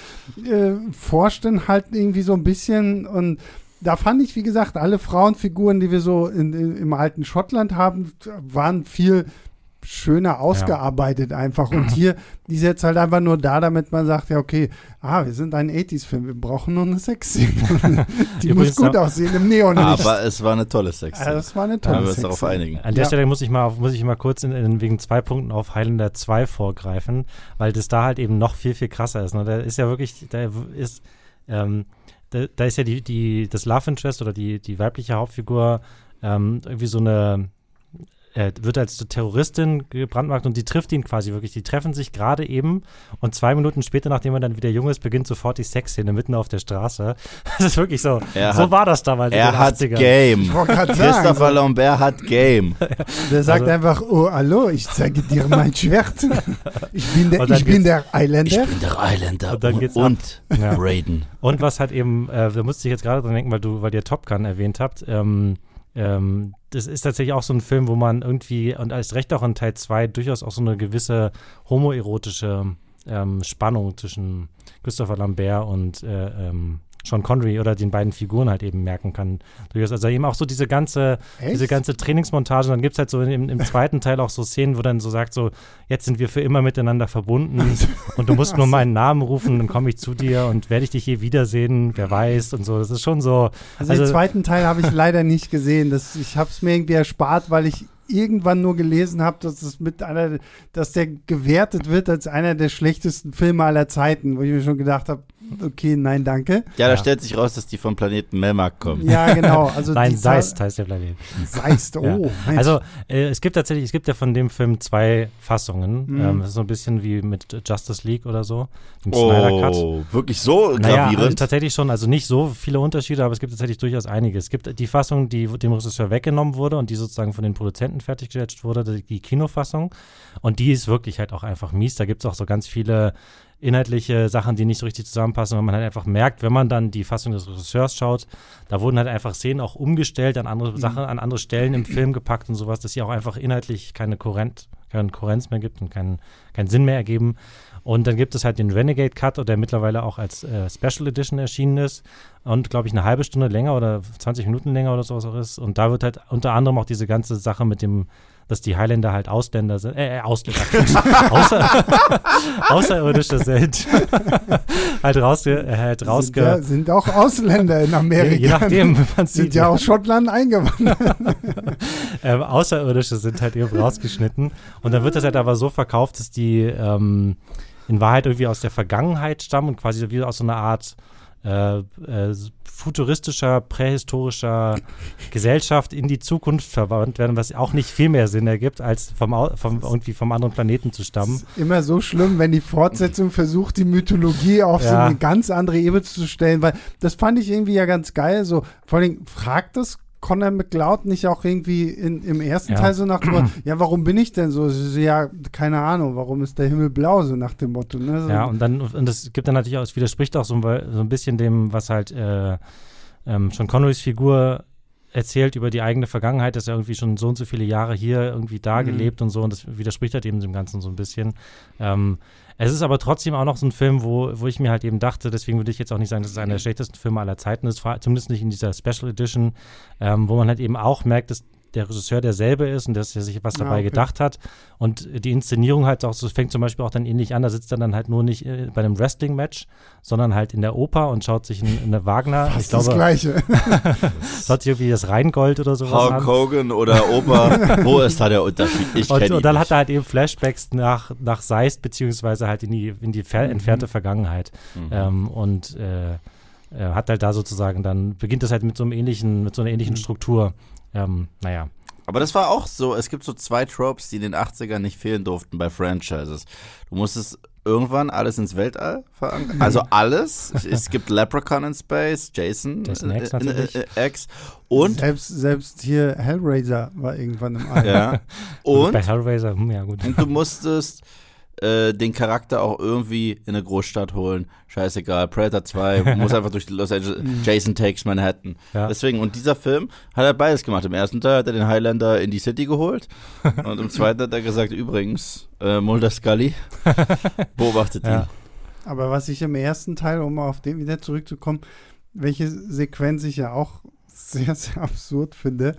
S1: äh, forscht dann halt irgendwie so ein bisschen und da fand ich, wie gesagt, alle Frauenfiguren, die wir so in, in, im alten Schottland haben, waren viel schöner ausgearbeitet einfach. Und hier, die ist jetzt halt einfach nur da, damit man sagt, ja, okay, ah, wir sind ein 80s-Film, wir brauchen nur eine Sexszene. die muss gut
S2: noch-
S1: aussehen im Neonlicht.
S3: Aber es war eine tolle Sex.
S1: Ja, das war eine tolle
S3: wir uns darauf
S1: Sexszene.
S3: einigen.
S2: An der
S1: Ja.
S2: Stelle muss ich mal, auf, muss ich mal kurz in, in, wegen zwei Punkten auf Highlander 2 vorgreifen, weil das da halt eben noch viel, viel krasser ist. Ne? Da ist ja wirklich, da ist, ähm, da, da ist ja die, die, das Love Interest oder die, die weibliche Hauptfigur ähm, irgendwie so eine, äh, wird als Terroristin gebrandmarkt und die trifft ihn quasi wirklich. Die treffen sich gerade eben und zwei Minuten später, nachdem er dann wieder jung ist, beginnt sofort die Sexszene mitten auf der Straße. Das ist wirklich so.
S3: Er
S2: so
S3: hat-
S2: war das damals. in
S3: Er
S2: den
S3: hat
S2: 80ern.
S3: Game. Christopher Lambert hat Game.
S1: der sagt
S2: Also-
S1: einfach, oh, hallo, ich zeige dir mein Schwert. Ich bin der, ich bin der Islander.
S3: Ich bin der Islander
S2: Und dann
S3: und,
S2: geht's
S3: und
S2: Ja.
S3: Raiden.
S2: Und was halt eben, äh, da musste ich jetzt gerade dran denken, weil du, weil ihr Top Gun erwähnt habt, ähm, ähm, das ist tatsächlich auch so ein Film, wo man irgendwie, und als recht auch in Teil 2, durchaus auch so eine gewisse homoerotische ähm, Spannung zwischen Christopher Lambert und äh, ähm, Sean Connery oder den beiden Figuren halt eben merken kann. Also eben auch so diese ganze,
S1: Echt?
S2: diese ganze Trainingsmontage. Dann gibt es halt so im, im zweiten Teil auch so Szenen, wo dann so sagt, so, jetzt sind wir für immer miteinander verbunden und du musst nur meinen Namen rufen, dann komme ich zu dir und werde ich dich je wiedersehen, wer weiß und so. Das ist schon so.
S1: Also, den
S2: Also-
S1: zweiten Teil habe ich leider nicht gesehen. Das, ich habe es mir irgendwie erspart, weil ich irgendwann nur gelesen habe, dass es mit einer, dass der gewertet wird als einer der schlechtesten Filme aller Zeiten, wo ich mir schon gedacht habe, okay, nein, danke.
S3: Ja, da
S2: Ja.
S3: stellt sich raus, dass die vom Planeten Melmark kommen.
S1: Ja, genau. Also
S2: Nein,
S1: die
S2: Seist heißt der Planet.
S1: Seist, oh.
S2: Ja. Also äh, es gibt tatsächlich, es gibt ja von dem Film zwei Fassungen.
S1: Mhm.
S2: Ähm, das ist so ein bisschen wie mit Justice League oder so, dem Snyder Cut.
S3: Oh, wirklich so
S2: Naja, also
S3: gravierend?
S2: tatsächlich schon, also nicht so viele Unterschiede, aber es gibt tatsächlich durchaus einige. Es gibt die Fassung, die dem Regisseur weggenommen wurde und die sozusagen von den Produzenten fertiggestellt wurde, die, die Kinofassung. Und die ist wirklich halt auch einfach mies. Da gibt es auch so ganz viele inhaltliche Sachen, die nicht so richtig zusammenpassen, weil man halt einfach merkt, wenn man dann die Fassung des Regisseurs schaut, da wurden halt einfach Szenen auch umgestellt, an andere Sachen, an andere Stellen im Film gepackt und sowas, dass sie auch einfach inhaltlich keine Kohärenz, keine Kohärenz mehr gibt und keinen, keinen Sinn mehr ergeben. Und dann gibt es halt den Renegade Cut, der mittlerweile auch als äh, Special Edition erschienen ist und glaube ich eine halbe Stunde länger oder 20 Minuten länger oder sowas auch ist. Und da wird halt unter anderem auch diese ganze Sache mit dem, dass die Highlander halt Ausländer sind, äh, äh, Ausländer, Außer, Außerirdische sind, halt rausge, äh, halt
S1: sind,
S2: rausge,
S1: ja, sind auch Ausländer in Amerika.
S2: je nachdem, wie man
S1: Sind
S2: sieht.
S1: ja aus Schottland eingewandert.
S2: ähm, Außerirdische sind halt eben rausgeschnitten. Und dann wird das halt aber so verkauft, dass die ähm, in Wahrheit irgendwie aus der Vergangenheit stammen und quasi wie aus so einer Art äh, äh, futuristischer, prähistorischer Gesellschaft in die Zukunft verwandt werden, was auch nicht viel mehr Sinn ergibt, als vom, Au- vom irgendwie vom anderen Planeten zu stammen.
S1: Immer so schlimm, wenn die Fortsetzung versucht, die Mythologie auf so
S2: Ja.
S1: eine ganz andere Ebene zu stellen, weil das fand ich irgendwie ja ganz geil. So, vor allem fragt das Conor McLeod nicht auch irgendwie in, im ersten
S2: Ja.
S1: Teil so nach dem Motto, ja, warum bin ich denn so? Ja, keine Ahnung, warum ist der Himmel blau, so nach dem Motto. Ne? So,
S2: Ja, und dann, und das gibt dann natürlich auch, es widerspricht auch so, ein- so ein bisschen dem, was halt äh, ähm, schon Connerys Figur erzählt über die eigene Vergangenheit, dass er irgendwie schon so und so viele Jahre hier irgendwie da
S1: Mhm.
S2: gelebt und so und das widerspricht halt eben dem Ganzen so ein bisschen. Ähm, es ist aber trotzdem auch noch so ein Film, wo, wo ich mir halt eben dachte, deswegen würde ich jetzt auch nicht sagen, dass es einer der schlechtesten Filme aller Zeiten ist, zumindest nicht in dieser Special Edition, ähm, wo man halt eben auch merkt, dass der Regisseur derselbe ist und dass er sich was
S1: Ah,
S2: dabei
S1: okay.
S2: gedacht hat. Und die Inszenierung halt auch, so fängt zum Beispiel auch dann ähnlich an, da sitzt er dann halt nur nicht äh, bei einem Wrestling-Match, sondern halt in der Oper und schaut sich in, in eine Wagner, ich
S1: fast das
S2: glaube,
S1: Gleiche.
S2: schaut sich irgendwie das Rheingold oder sowas
S3: Hulk
S2: an.
S3: Hogan oder Opa, wo ist da der Unterschied? Ich
S2: Und,
S3: kenne ihn
S2: und dann
S3: nicht.
S2: hat er halt eben Flashbacks nach, nach Seist, beziehungsweise halt in die, in die fer
S1: Mhm.
S2: entfernte Vergangenheit.
S3: Mhm.
S2: Ähm, und äh, äh, hat halt da sozusagen dann, beginnt das halt mit so einem ähnlichen, mit so einer ähnlichen
S1: Mhm.
S2: Struktur. Ähm, naja.
S3: Aber das war auch so, es gibt so zwei Tropes, die in den 80ern nicht fehlen durften bei Franchises. Du musstest irgendwann alles ins Weltall verankern. Also alles. Es gibt Leprechaun in Space, Jason,
S2: Jason
S3: äh,
S2: X
S3: äh, äh, X und
S1: selbst, selbst hier Hellraiser war irgendwann im All.
S3: ja,
S2: Und bei Hellraiser, hm, ja gut.
S3: und du musstest äh, den Charakter auch irgendwie in eine Großstadt holen. Scheißegal, Predator 2, muss einfach durch Los Angeles, Jason Takes Manhattan.
S2: Ja.
S3: Deswegen, und dieser Film hat er beides gemacht. Im ersten Teil hat er den Highlander in die City geholt und im zweiten hat er gesagt, übrigens, äh, Mulder Scully beobachtet ihn.
S2: Ja.
S1: Aber was ich im ersten Teil, um auf den wieder zurückzukommen, welche Sequenz ich ja auch sehr, sehr absurd finde,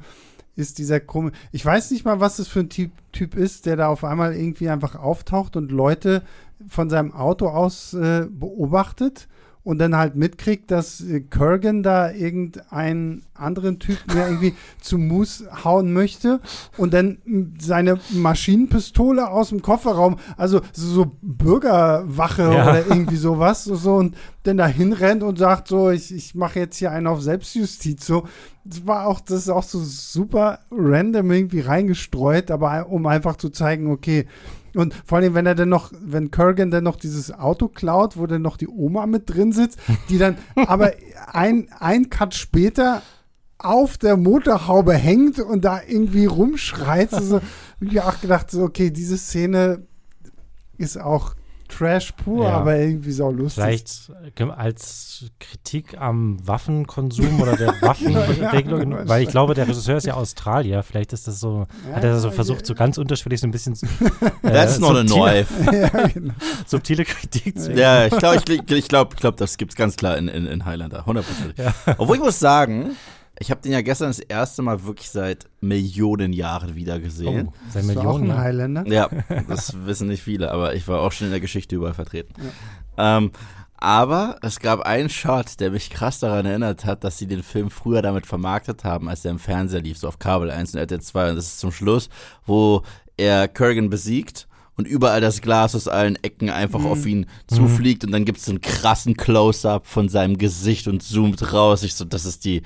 S1: ist dieser komische. Ich weiß nicht mal, was das für ein typ, Typ ist, der da auf einmal irgendwie einfach auftaucht und Leute von seinem Auto aus äh, beobachtet und dann halt mitkriegt, dass äh, Kurgan da irgendeinen anderen Typen ja irgendwie zu Mus hauen möchte und dann m, seine Maschinenpistole aus dem Kofferraum, also so, Bürgerwache
S2: Ja.
S1: oder irgendwie sowas, so, und dann da hinrennt und sagt so, ich, ich mache jetzt hier einen auf Selbstjustiz, so. Das war auch, das ist auch so super random irgendwie reingestreut, aber um einfach zu zeigen, okay, und vor allem, wenn er dann noch, wenn Kurgan dann noch dieses Auto klaut, wo dann noch die Oma mit drin sitzt, die dann aber ein, ein Cut später auf der Motorhaube hängt und da irgendwie rumschreit. Also, ich hab auch gedacht, so, okay, diese Szene ist auch Trash pur,
S2: Ja.
S1: aber irgendwie sau lustig.
S2: Vielleicht äh, als Kritik am Waffenkonsum oder der Waffenregelung,
S1: Ja,
S2: weil ich glaube, der Regisseur ist ja Australier. Vielleicht ist das so, hat er so versucht, so ganz unterschwellig so ein bisschen äh,
S3: That's not a
S2: subtile,
S3: knife.
S1: ja, genau.
S2: subtile Kritik zu
S3: Ja, ich glaube, ich, ich glaube, ich glaub, das gibt's ganz klar in, in, in Highlander, hundertprozentig. Obwohl ich muss sagen, ich habe den ja gestern das erste Mal wirklich seit Millionen Jahren wieder gesehen.
S2: Oh,
S1: Bist du auch
S2: Millionen.
S1: ein
S2: ja.
S1: Highlander?
S3: Ja, das wissen nicht viele, aber ich war auch schon in der Geschichte überall vertreten. Ähm, aber es gab einen Shot, der mich krass daran erinnert hat, dass sie den Film früher damit vermarktet haben, als der im Fernseher lief, so auf Kabel 1 und RTL 2. Und das ist zum Schluss, wo er Kurgan besiegt und überall das Glas aus allen Ecken einfach auf ihn zufliegt und dann gibt es einen krassen Close-Up von seinem Gesicht und zoomt raus. Ich so, das ist die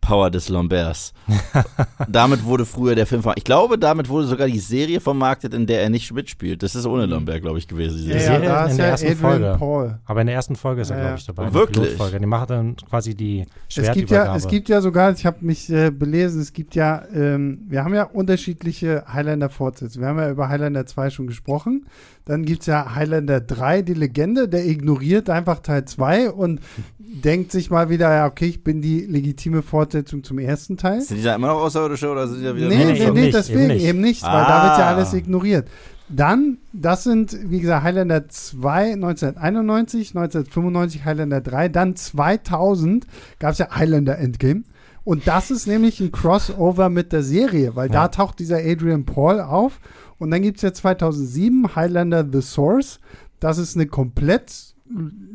S3: Power des Lamberts. damit wurde früher der Film vermarktet. Ich glaube, damit wurde sogar die Serie vermarktet, in der er nicht mitspielt. Das ist ohne Lambert, glaube ich, gewesen. Die
S1: Ja,
S3: Serie.
S1: ja,
S2: Serie
S1: da
S2: in
S1: ist
S2: der
S1: ja
S2: ersten
S1: Adrian
S2: Folge.
S1: Paul.
S2: Aber in der ersten Folge ist er,
S1: Ja,
S2: glaube
S1: ja.
S2: ich, dabei.
S3: Wirklich?
S2: Pilotfolge. Die macht dann quasi die
S1: Es gibt, ja,
S2: Schwertübergabe.
S1: es gibt ja sogar, ich habe mich äh, belesen, es gibt ja, ähm, wir haben ja unterschiedliche Highlander-Fortsätze. Wir haben ja über Highlander 2 schon gesprochen. Dann gibt es ja Highlander 3, die Legende, der ignoriert einfach Teil 2 und denkt sich mal wieder, ja, okay, ich bin die legitime Fortsetzung zum ersten Teil.
S3: Sind die da immer noch Außerirdische oder sind die da wieder
S1: Nee,
S2: Nee,
S1: nee,
S2: nee,
S1: nee,
S2: eben nicht,
S1: deswegen
S2: eben nicht.
S1: eben nicht, weil da wird ja
S3: Ah.
S1: alles ignoriert. Dann, das sind, wie gesagt, Highlander 2 1991, 1995 Highlander 3, dann 2000 gab es ja Highlander Endgame. Und das ist nämlich ein Crossover mit der Serie, weil da
S2: Ja.
S1: taucht dieser Adrian Paul auf. Und dann gibt es ja 2007 Highlander The Source. Das ist eine komplett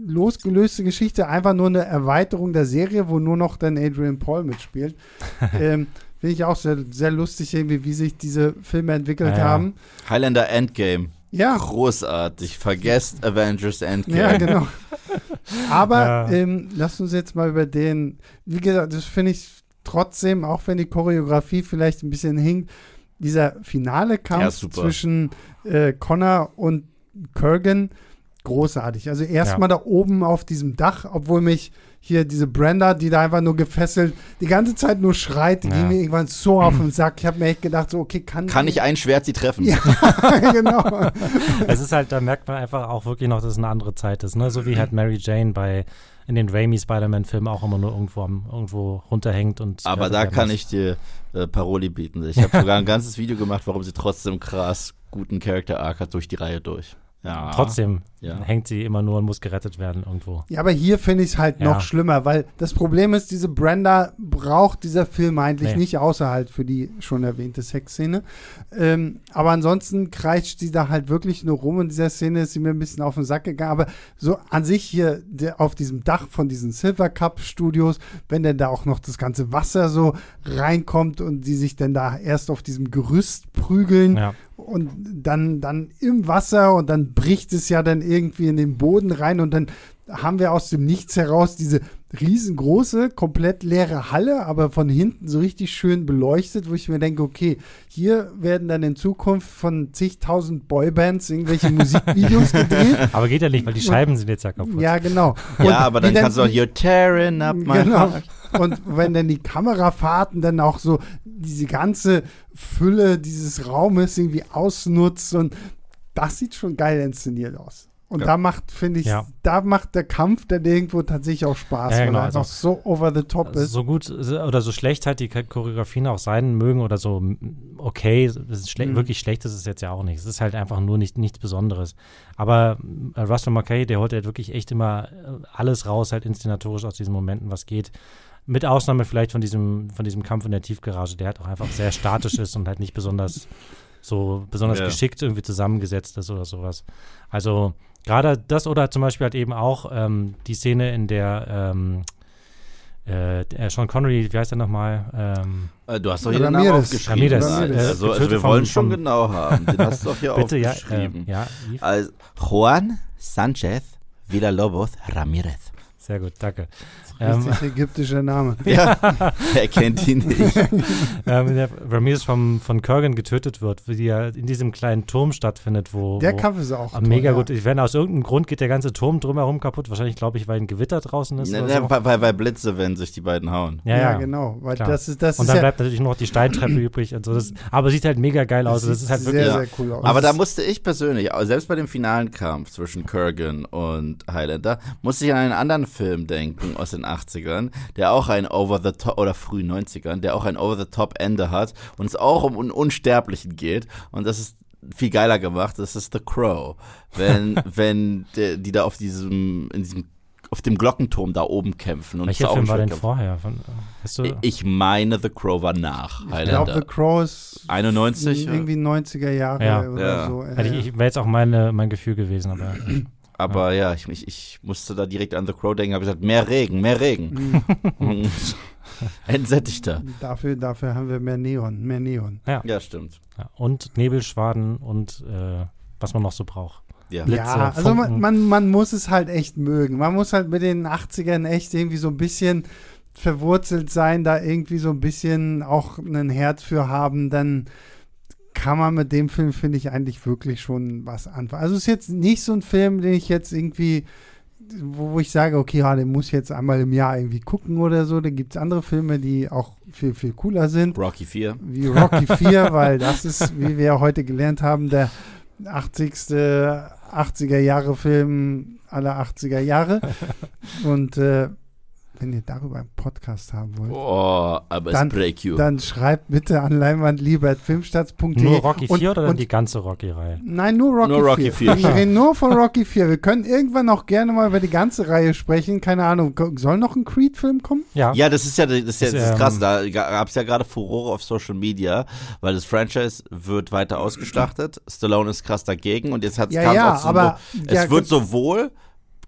S1: losgelöste Geschichte, einfach nur eine Erweiterung der Serie, wo nur noch dann Adrian Paul mitspielt. ähm, Finde ich auch sehr, sehr lustig, irgendwie, wie sich diese Filme entwickelt
S2: Ja,
S1: haben.
S3: Highlander Endgame.
S1: Ja,
S3: Großartig. Vergesst Avengers Endgame.
S1: ja, genau. Aber
S2: Ja.
S1: ähm, lasst uns jetzt mal über den, wie gesagt, das finde ich trotzdem, auch wenn die Choreografie vielleicht ein bisschen hinkt, dieser finale
S3: Ja,
S1: Kampf
S3: super.
S1: zwischen äh, Connor und Kurgan großartig. Also erstmal da oben auf diesem Dach, obwohl mich hier diese Brenda, die da einfach nur gefesselt, die ganze Zeit nur schreit, die
S2: Ja.
S1: ging mir irgendwann so auf den Sack. Ich habe mir echt gedacht, so, okay, kann,
S3: Kann ich ein Schwert sie treffen?
S1: Ja. genau.
S2: es ist halt, da merkt man einfach auch wirklich noch, dass es eine andere Zeit ist. Ne? So wie halt Mary Jane bei in den Raimi Spider-Man-Filmen auch immer nur irgendwo, am, irgendwo runterhängt. Und
S3: Aber da kann ich dir äh, Paroli bieten. Ich habe sogar ein ganzes Video gemacht, warum sie trotzdem krass guten Character Arc hat durch die Reihe durch. Ja.
S2: Trotzdem
S3: Ja.
S2: hängt sie immer nur und muss gerettet werden irgendwo.
S1: Ja, aber hier finde ich es halt
S2: Ja.
S1: noch schlimmer, weil das Problem ist, diese Brenda braucht dieser Film eigentlich
S2: Nee.
S1: nicht, außer halt für die schon erwähnte Sexszene. Ähm, aber ansonsten kreischt sie da halt wirklich nur rum. In dieser Szene ist sie mir ein bisschen auf den Sack gegangen. Aber so an sich hier der, auf diesem Dach von diesen Silver Cup Studios, wenn denn da auch noch das ganze Wasser so reinkommt und die sich dann da erst auf diesem Gerüst prügeln
S2: Ja.
S1: Und dann, dann im Wasser und dann bricht es ja dann irgendwie in den Boden rein und dann haben wir aus dem Nichts heraus diese riesengroße, komplett leere Halle, aber von hinten so richtig schön beleuchtet, wo ich mir denke, okay, hier werden dann in Zukunft von zigtausend Boybands irgendwelche Musikvideos gedreht.
S2: Aber geht ja nicht, weil die Scheiben sind jetzt ja kaputt.
S1: Ja, genau. Und
S3: Ja, aber dann kannst du auch You're tearing up my
S1: Genau.
S3: heart.
S1: Und wenn dann die Kamerafahrten dann auch so diese ganze Fülle dieses Raumes irgendwie ausnutzt und das sieht schon geil inszeniert aus. Und
S3: Ja.
S1: da macht, finde ich,
S2: Ja.
S1: da macht der Kampf dann irgendwo tatsächlich auch Spaß,
S2: Ja,
S1: weil
S2: genau,
S1: er einfach
S2: also-
S1: so over the top
S2: Also
S1: ist.
S2: so gut oder so schlecht halt die Choreografien auch sein mögen oder so okay, schle
S1: Mhm.
S2: wirklich schlecht ist es jetzt ja auch nicht. Es ist halt einfach nur nicht, nichts Besonderes. Aber äh, Russell McKay, der holt halt wirklich echt immer äh, alles raus, halt inszenatorisch aus diesen Momenten, was geht. Mit Ausnahme vielleicht von diesem, von diesem Kampf in der Tiefgarage, der halt auch einfach sehr statisch ist und halt nicht besonders so besonders
S3: Ja.
S2: geschickt irgendwie zusammengesetzt ist oder sowas. Also gerade das oder zum Beispiel halt eben auch ähm, die Szene, in der ähm, äh, Sean Connery, wie heißt er nochmal? Ähm,
S3: Äh, Du hast doch hier den Namen
S1: Ramirez.
S3: aufgeschrieben.
S2: Ramirez,
S3: Nein,
S1: äh,
S3: Also, also wir wollen schon genau haben. Den hast du doch hier
S2: bitte, ja,
S3: aufgeschrieben.
S2: äh, ja?
S3: Also Juan Sanchez Villalobos Ramirez.
S2: sehr gut, danke. Ähm,
S1: Richtig ägyptischer Name.
S3: Ja, wer kennt ihn nicht?
S2: ähm, der Ramirez vom, von Kurgan getötet wird, wie ja in diesem kleinen Turm stattfindet, wo.
S1: Der
S2: wo,
S1: Kampf ist auch toll,
S2: mega
S1: ja.
S2: gut. Ich werde aus irgendeinem Grund geht der ganze Turm drumherum kaputt. Wahrscheinlich, glaube ich, weil ein Gewitter draußen ist.
S3: Ne,
S2: oder
S3: ne,
S2: so.
S3: weil, weil, Blitze, wenn sich die beiden hauen.
S2: Ja,
S1: Ja,
S2: ja.
S1: genau. Weil
S2: Klar.
S1: das ist, das
S2: Und
S1: ist
S2: dann
S1: ja
S2: bleibt natürlich nur noch die Steintreppe übrig. Und so. das, aber sieht halt mega geil aus.
S1: das
S2: Das ist halt wirklich.
S1: sehr,
S3: Ja.
S1: sehr cool aus.
S3: Aber da musste ich persönlich, selbst bei dem finalen Kampf zwischen Kurgan und Highlander, musste ich an einen anderen Film denken aus den 80ern, der auch ein Over-the-Top, oder frühen 90ern, der auch ein Over-the-Top-Ende hat und es auch um einen Unsterblichen geht. Und das ist viel geiler gemacht, das ist The Crow. Wenn, wenn der, die da auf diesem, in diesem, auf dem Glockenturm da oben kämpfen. Und
S2: Welcher Film war denn
S3: Schwertkampf.
S2: vorher? Von, weißt du?
S3: Ich- meine, The Crow war nach
S1: ich glaube,
S3: Highlander.
S1: The Crow ist
S3: 91, ja.
S1: irgendwie 90er Jahre
S2: Ja.
S1: oder
S3: Ja.
S1: so.
S2: Hätte ich, ich wäre jetzt auch meine, mein Gefühl gewesen, aber
S3: Aber ja, ich, ich, ich musste da direkt an The Crow denken, habe gesagt, mehr Regen, mehr Regen.
S1: Mhm.
S3: Entsättigter.
S1: dafür, dafür haben wir mehr Neon, mehr Neon.
S3: Ja, stimmt.
S2: ja. und Nebelschwaden und äh, was man noch so braucht.
S3: Ja.
S2: Blitze,
S1: ja, also man, man, man muss es halt echt mögen. Man muss halt mit den 80ern echt irgendwie so ein bisschen verwurzelt sein, da irgendwie so ein bisschen auch ein Herz für haben, dann kann man mit dem Film, finde ich, eigentlich wirklich schon was anfangen. Also es ist jetzt nicht so ein Film, den ich jetzt irgendwie, wo, wo ich sage, okay, ja, den muss ich jetzt einmal im Jahr irgendwie gucken oder so. Da gibt es andere Filme, die auch viel, viel cooler sind
S3: Rocky 4.
S1: wie Rocky 4, weil das ist, wie wir heute gelernt haben, der 80. 80er Jahre Film aller 80er Jahre. Und äh, wenn ihr darüber einen Podcast haben wollt,
S3: Oh, aber
S1: Dann-
S3: es break you.
S1: dann schreibt bitte an leinwandliebertfilmstarts.de.
S2: Nur Rocky 4
S1: und,
S2: oder dann
S1: und,
S2: die ganze Rocky-Reihe?
S1: Nein, nur Rocky,
S3: Nur Rocky
S1: 4.
S3: 4.
S1: Wir reden nur von Rocky 4. Wir können irgendwann auch gerne mal über die ganze Reihe sprechen. Keine Ahnung, soll noch ein Creed-Film kommen?
S2: Ja.
S3: Ja, das ist ja, das ist ja
S2: Das,
S3: ist
S2: ähm,
S3: krass. Da gab es ja gerade Furore auf Social Media, weil das Franchise wird weiter ausgeschlachtet. Stallone ist krass dagegen und jetzt hat
S1: Ja, ja,
S3: auch zu
S1: aber
S3: es
S1: ja,
S3: wird sowohl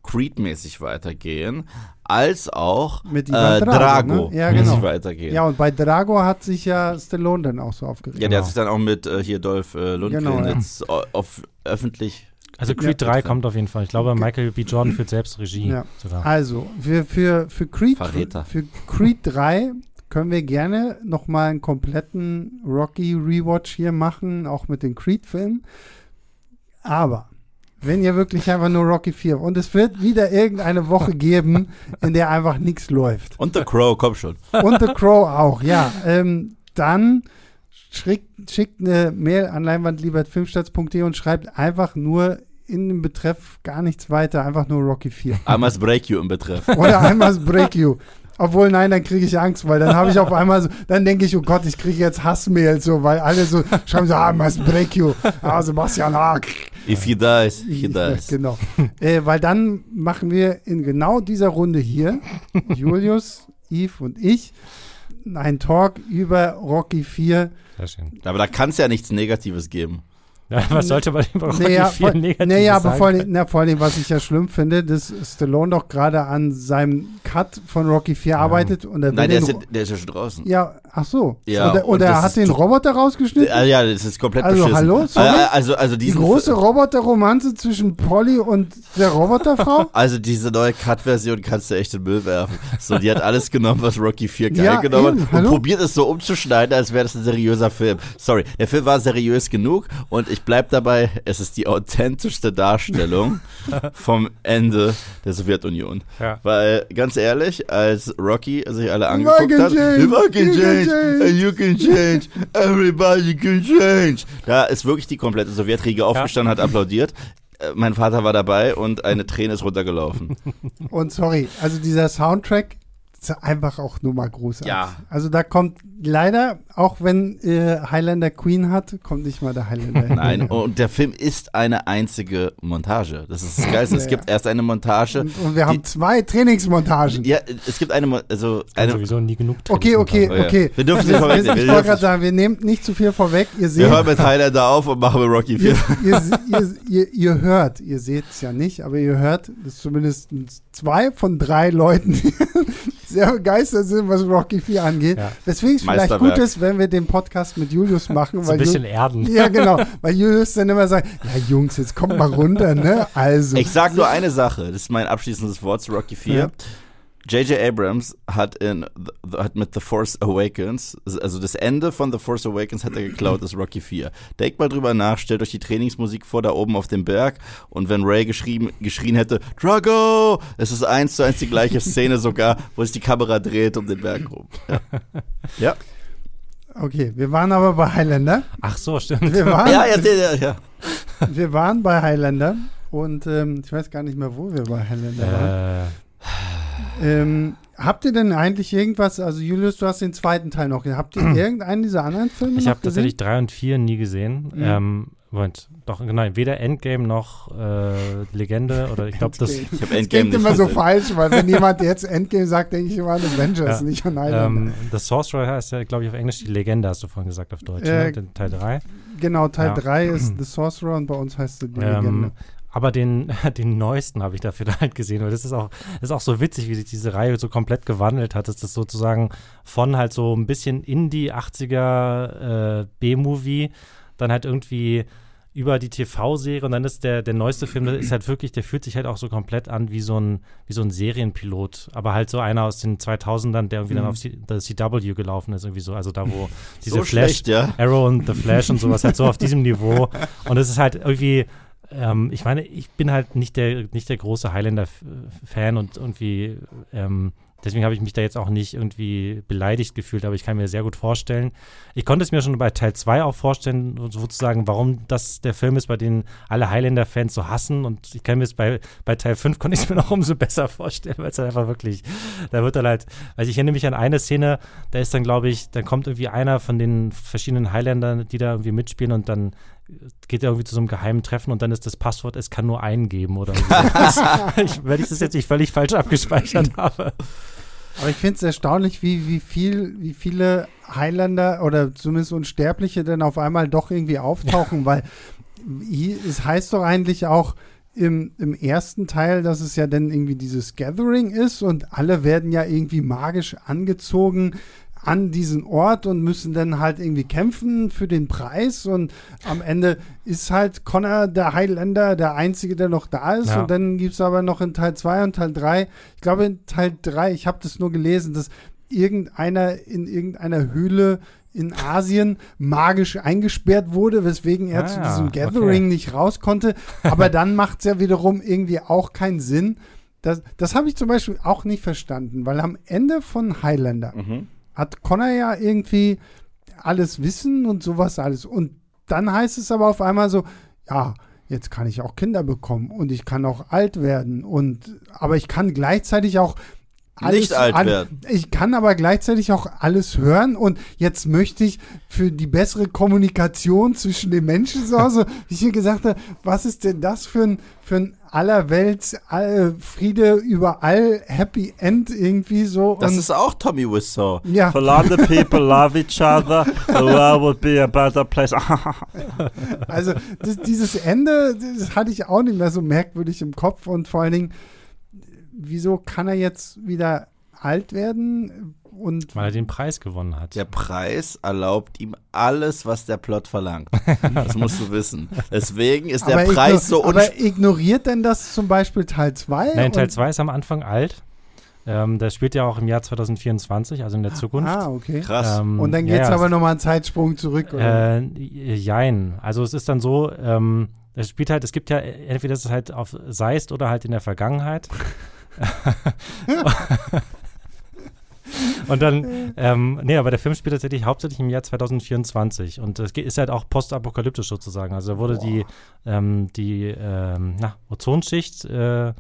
S3: Creed-mäßig weitergehen, als auch
S1: Mit
S3: äh,
S1: Ivan Drago,
S3: Drago
S1: ne? Ja, genau.
S3: weitergehen.
S1: Ja, und bei Drago hat sich ja Stallone dann auch so aufgeregt.
S3: Ja, der
S2: Genau.
S3: hat sich dann auch mit äh, hier Dolph äh, Lundgren
S1: Genau, ja.
S3: jetzt au- auf öffentlich.
S2: Also Creed 3
S3: Ja.
S2: kommt auf jeden Fall. Ich glaube, Michael B. Jordan führt selbst Regie
S1: Ja.
S2: sogar.
S1: Also, für, für, für, Creed,
S3: Verräter.
S1: für Creed 3 können wir gerne nochmal einen kompletten Rocky-Rewatch hier machen, auch mit den Creed-Filmen. Aber, wenn ihr wirklich einfach nur Rocky 4 und es wird wieder irgendeine Woche geben, in der einfach nichts läuft.
S3: Und The Crow, komm schon.
S1: Und The Crow auch, ja. Ähm, dann schickt, schickt eine Mail an leinwandliebertfilmstarts.de und schreibt einfach nur in dem Betreff gar nichts weiter, einfach nur Rocky 4.
S3: Einmal Break You im Betreff.
S1: Oder einmal Break You. Obwohl, nein, dann kriege ich Angst, weil dann habe ich auf einmal so, dann denke ich, oh Gott, ich kriege jetzt Hassmail, so, weil alle so schreiben so, ah, das Break You. Ah, Sebastian Haag.
S3: If he dies, he dies.
S1: Genau. äh, weil dann machen wir in genau dieser Runde hier, Julius, Yves und ich, einen Talk über Rocky 4.
S2: Sehr schön.
S3: Aber da kann es ja nichts Negatives geben.
S2: Ja, was sollte man über Rocky
S1: Naja,
S2: 4
S1: vor,
S2: negativ
S1: naja aber
S2: sagen?
S1: vor allem, na, vor allem, was ich ja schlimm finde, dass Stallone doch gerade an seinem Cut von Rocky 4 arbeitet und er
S3: Nein, der ist, ja, der ist ja schon draußen.
S1: Ja, ach so.
S3: Ja,
S1: und er,
S3: und
S1: und er hat den Roboter rausgeschnitten?
S3: Ah, ja, das ist komplett
S1: Also,
S3: beschissen.
S1: hallo, sorry?
S3: Also, also, also
S1: Die große Roboterromanze zwischen Polly und der Roboterfrau?
S3: Also diese neue Cut-Version kannst du echt in den Müll werfen. So, die hat alles genommen, was Rocky 4 geil
S1: Ja,
S3: genommen
S1: eben,
S3: hat und
S1: hallo?
S3: probiert es so umzuschneiden, als wäre das ein seriöser Film. Sorry, der Film war seriös genug und ich bleib dabei, es ist die authentischste Darstellung vom Ende der Sowjetunion.
S2: Ja.
S3: Weil, ganz ehrlich, als Rocky sich alle angeguckt
S1: can
S3: hat,
S1: change,
S3: if I can
S1: you can
S3: change,
S1: change."
S3: and you can change, everybody can change. Da ist wirklich die komplette Sowjetriege aufgestanden, hat applaudiert. Äh, Mein Vater war dabei und eine Träne ist runtergelaufen.
S1: Und sorry, also dieser Soundtrack einfach auch nur mal großartig.
S3: Ja.
S1: Also da kommt leider, auch wenn äh, Highlander Queen hat, kommt nicht mal der Highlander.
S3: Nein, und der Film ist eine einzige Montage. Das ist das Geilste. Es
S1: Ja,
S3: gibt erst eine Montage.
S1: Und, und wir haben
S3: die-
S1: zwei Trainingsmontagen.
S3: Ja, es gibt eine, also eine,
S2: sowieso nie genug
S1: Okay, okay,
S3: Oh ja.
S1: okay.
S3: Wir dürfen
S1: Wir-
S3: nicht vorwegnehmen.
S1: Ich
S3: Wir
S1: wollte gerade
S3: dürfen-
S1: sagen, wir nehmen nicht zu viel vorweg. Ihr
S3: wir
S1: seht,
S3: hören mit Highlander auf und machen mit Rocky 4.
S1: ihr, ihr, ihr, ihr, hört, ihr seht es ja nicht, aber ihr hört, dass zumindest zwei von drei Leuten sehr begeistert sind, was Rocky 4 angeht.
S2: Ja.
S1: Weswegen es vielleicht gut ist, wenn wir den Podcast mit Julius machen,
S2: So ein
S1: weil
S2: bisschen
S1: Ju-
S2: erden.
S1: ja, genau, weil Julius dann immer sagt, ja Jungs, jetzt kommt mal runter, ne? Also.
S3: Ich sag nur eine Sache, das ist mein abschließendes Wort zu Rocky 4.
S1: Ja.
S3: J.J. Abrams hat, in, the- hat mit The Force Awakens, also das Ende von The Force Awakens hat er geklaut, das Rocky 4. Denkt mal drüber nach, stellt euch die Trainingsmusik vor, da oben auf dem Berg und wenn Ray geschrien, geschrien hätte, Drago, es ist eins zu eins die gleiche Szene sogar, wo sich die Kamera dreht um den Berg rum. Ja. ja.
S1: Okay, wir waren aber bei Highlander.
S2: Ach so, stimmt.
S1: Wir waren,
S3: Ja, ja, ja, ja.
S1: wir waren bei Highlander und ähm, ich weiß gar nicht mehr, wo wir bei Highlander waren.
S2: Äh,
S1: Ähm, habt ihr denn eigentlich irgendwas, also Julius, du hast den zweiten Teil noch gesehen. Habt ihr irgendeinen dieser anderen Filme
S2: ich habe tatsächlich drei und vier nie gesehen.
S1: Mhm.
S2: Ähm, Moment, doch, genau, weder Endgame noch äh, Legende oder ich glaube, das.
S3: Ich habe
S1: Das
S3: Endgame
S1: klingt immer so falsch, weil wenn jemand jetzt Endgame sagt, denke ich immer an Avengers,
S2: Ja.
S1: nicht an Highlander.
S2: Ähm, The Sorcerer heißt ja, glaube ich, auf Englisch die Legende, hast du vorhin gesagt, auf Deutsch,
S1: Äh,
S2: ne? Teil 3.
S1: genau, Teil
S2: ja.
S1: 3 ist The Sorcerer und bei uns heißt es die
S2: Ähm,
S1: Legende.
S2: Aber den, den neuesten habe ich dafür da halt gesehen, weil das ist auch, das ist auch so witzig, wie sich diese Reihe so komplett gewandelt hat. Das ist sozusagen von halt so ein bisschen Indie 80er äh, B-Movie, dann halt irgendwie über die TV-Serie und dann ist der, der neueste Film, der ist halt wirklich, der fühlt sich halt auch so komplett an wie so ein, wie so ein Serienpilot, aber halt so einer aus den 2000ern, der irgendwie dann
S1: Mhm.
S2: auf C, das CW gelaufen ist, irgendwie so, also da, wo diese
S3: So
S2: Flash,
S3: schlecht, ja.
S2: Arrow und The Flash und sowas halt so auf diesem Niveau. Und es ist halt irgendwie, ähm, ich meine, ich bin halt nicht der, nicht der große Highlander-Fan und irgendwie, ähm, deswegen habe ich mich da jetzt auch nicht irgendwie beleidigt gefühlt, aber ich kann mir sehr gut vorstellen. Ich konnte es mir schon bei Teil 2 auch vorstellen, sozusagen, warum das der Film ist, bei dem alle Highlander-Fans so hassen. Und ich kann mir es bei, bei Teil 5 konnte ich mir noch umso besser vorstellen, weil es halt einfach wirklich, da wird dann halt, also ich erinnere mich an eine Szene, da ist dann, glaube ich, dann kommt irgendwie einer von den verschiedenen Highlandern, die da irgendwie mitspielen und dann geht er irgendwie zu so einem geheimen Treffen und dann ist das Passwort, es kann nur einen geben oder so. ich, wenn ich das jetzt nicht völlig falsch abgespeichert habe.
S1: Aber ich finde es erstaunlich, wie, wie viel, wie viele Highlander oder zumindest Unsterbliche denn auf einmal doch irgendwie auftauchen, weil hier, es heißt doch eigentlich auch im, im ersten Teil, dass es ja dann irgendwie dieses Gathering ist und alle werden ja irgendwie magisch angezogen an diesen Ort und müssen dann halt irgendwie kämpfen für den Preis und am Ende ist halt Connor der Highlander der Einzige, der noch da ist
S2: Ja.
S1: und dann gibt es aber noch in Teil 2 und Teil 3, ich glaube in Teil 3, ich habe das nur gelesen, dass irgendeiner in irgendeiner Höhle in Asien magisch eingesperrt wurde, weswegen er
S2: Ah,
S1: zu diesem
S2: okay.
S1: Gathering nicht raus konnte. Aber dann macht es ja wiederum irgendwie auch keinen Sinn. Das, das habe ich zum Beispiel auch nicht verstanden, weil am Ende von Highlander
S3: Mhm.
S1: Hat Connor ja irgendwie alles wissen und sowas alles. Und dann heißt es aber auf einmal so, ja, jetzt kann ich auch Kinder bekommen und ich kann auch alt werden und aber ich kann gleichzeitig auch alles
S3: Nicht alt
S1: an-
S3: werden.
S1: Ich kann aber gleichzeitig auch alles hören und jetzt möchte ich für die bessere Kommunikation zwischen den Menschen so, also, wie ich mir gesagt habe, was ist denn das für ein, für ein allerwelts all, Friede überall Happy End irgendwie so
S3: Das
S1: und
S3: ist auch Tommy Wiseau.
S1: ja.
S4: If a lot of people love each other, the world would be a better place.
S1: Also das, dieses Ende, das hatte ich auch nicht mehr so merkwürdig im Kopf und vor allen Dingen, wieso kann er jetzt wieder alt werden und
S2: Weil er den Preis gewonnen hat.
S3: Der Preis erlaubt ihm alles, was der Plot verlangt. Das musst du wissen. Deswegen ist der
S1: aber
S3: Preis so
S1: aber ignoriert denn das zum Beispiel Teil 2?
S2: Nein, Teil 2 ist am Anfang alt. Ähm, das spielt ja auch im Jahr 2024, also in der Zukunft.
S1: Ah, okay.
S3: krass.
S2: Ähm,
S1: Und dann geht es
S2: ja,
S1: aber nochmal einen Zeitsprung zurück. Oder?
S2: Äh, jein. Also es ist dann so, ähm, es spielt halt, es gibt ja entweder ist es halt auf Seist oder halt in der Vergangenheit. Und dann, ähm, nee, aber der Film spielt tatsächlich hauptsächlich im Jahr 2024 und es ist halt auch postapokalyptisch sozusagen. Also da wurde die, ähm, die ähm, na, Ozonschicht äh,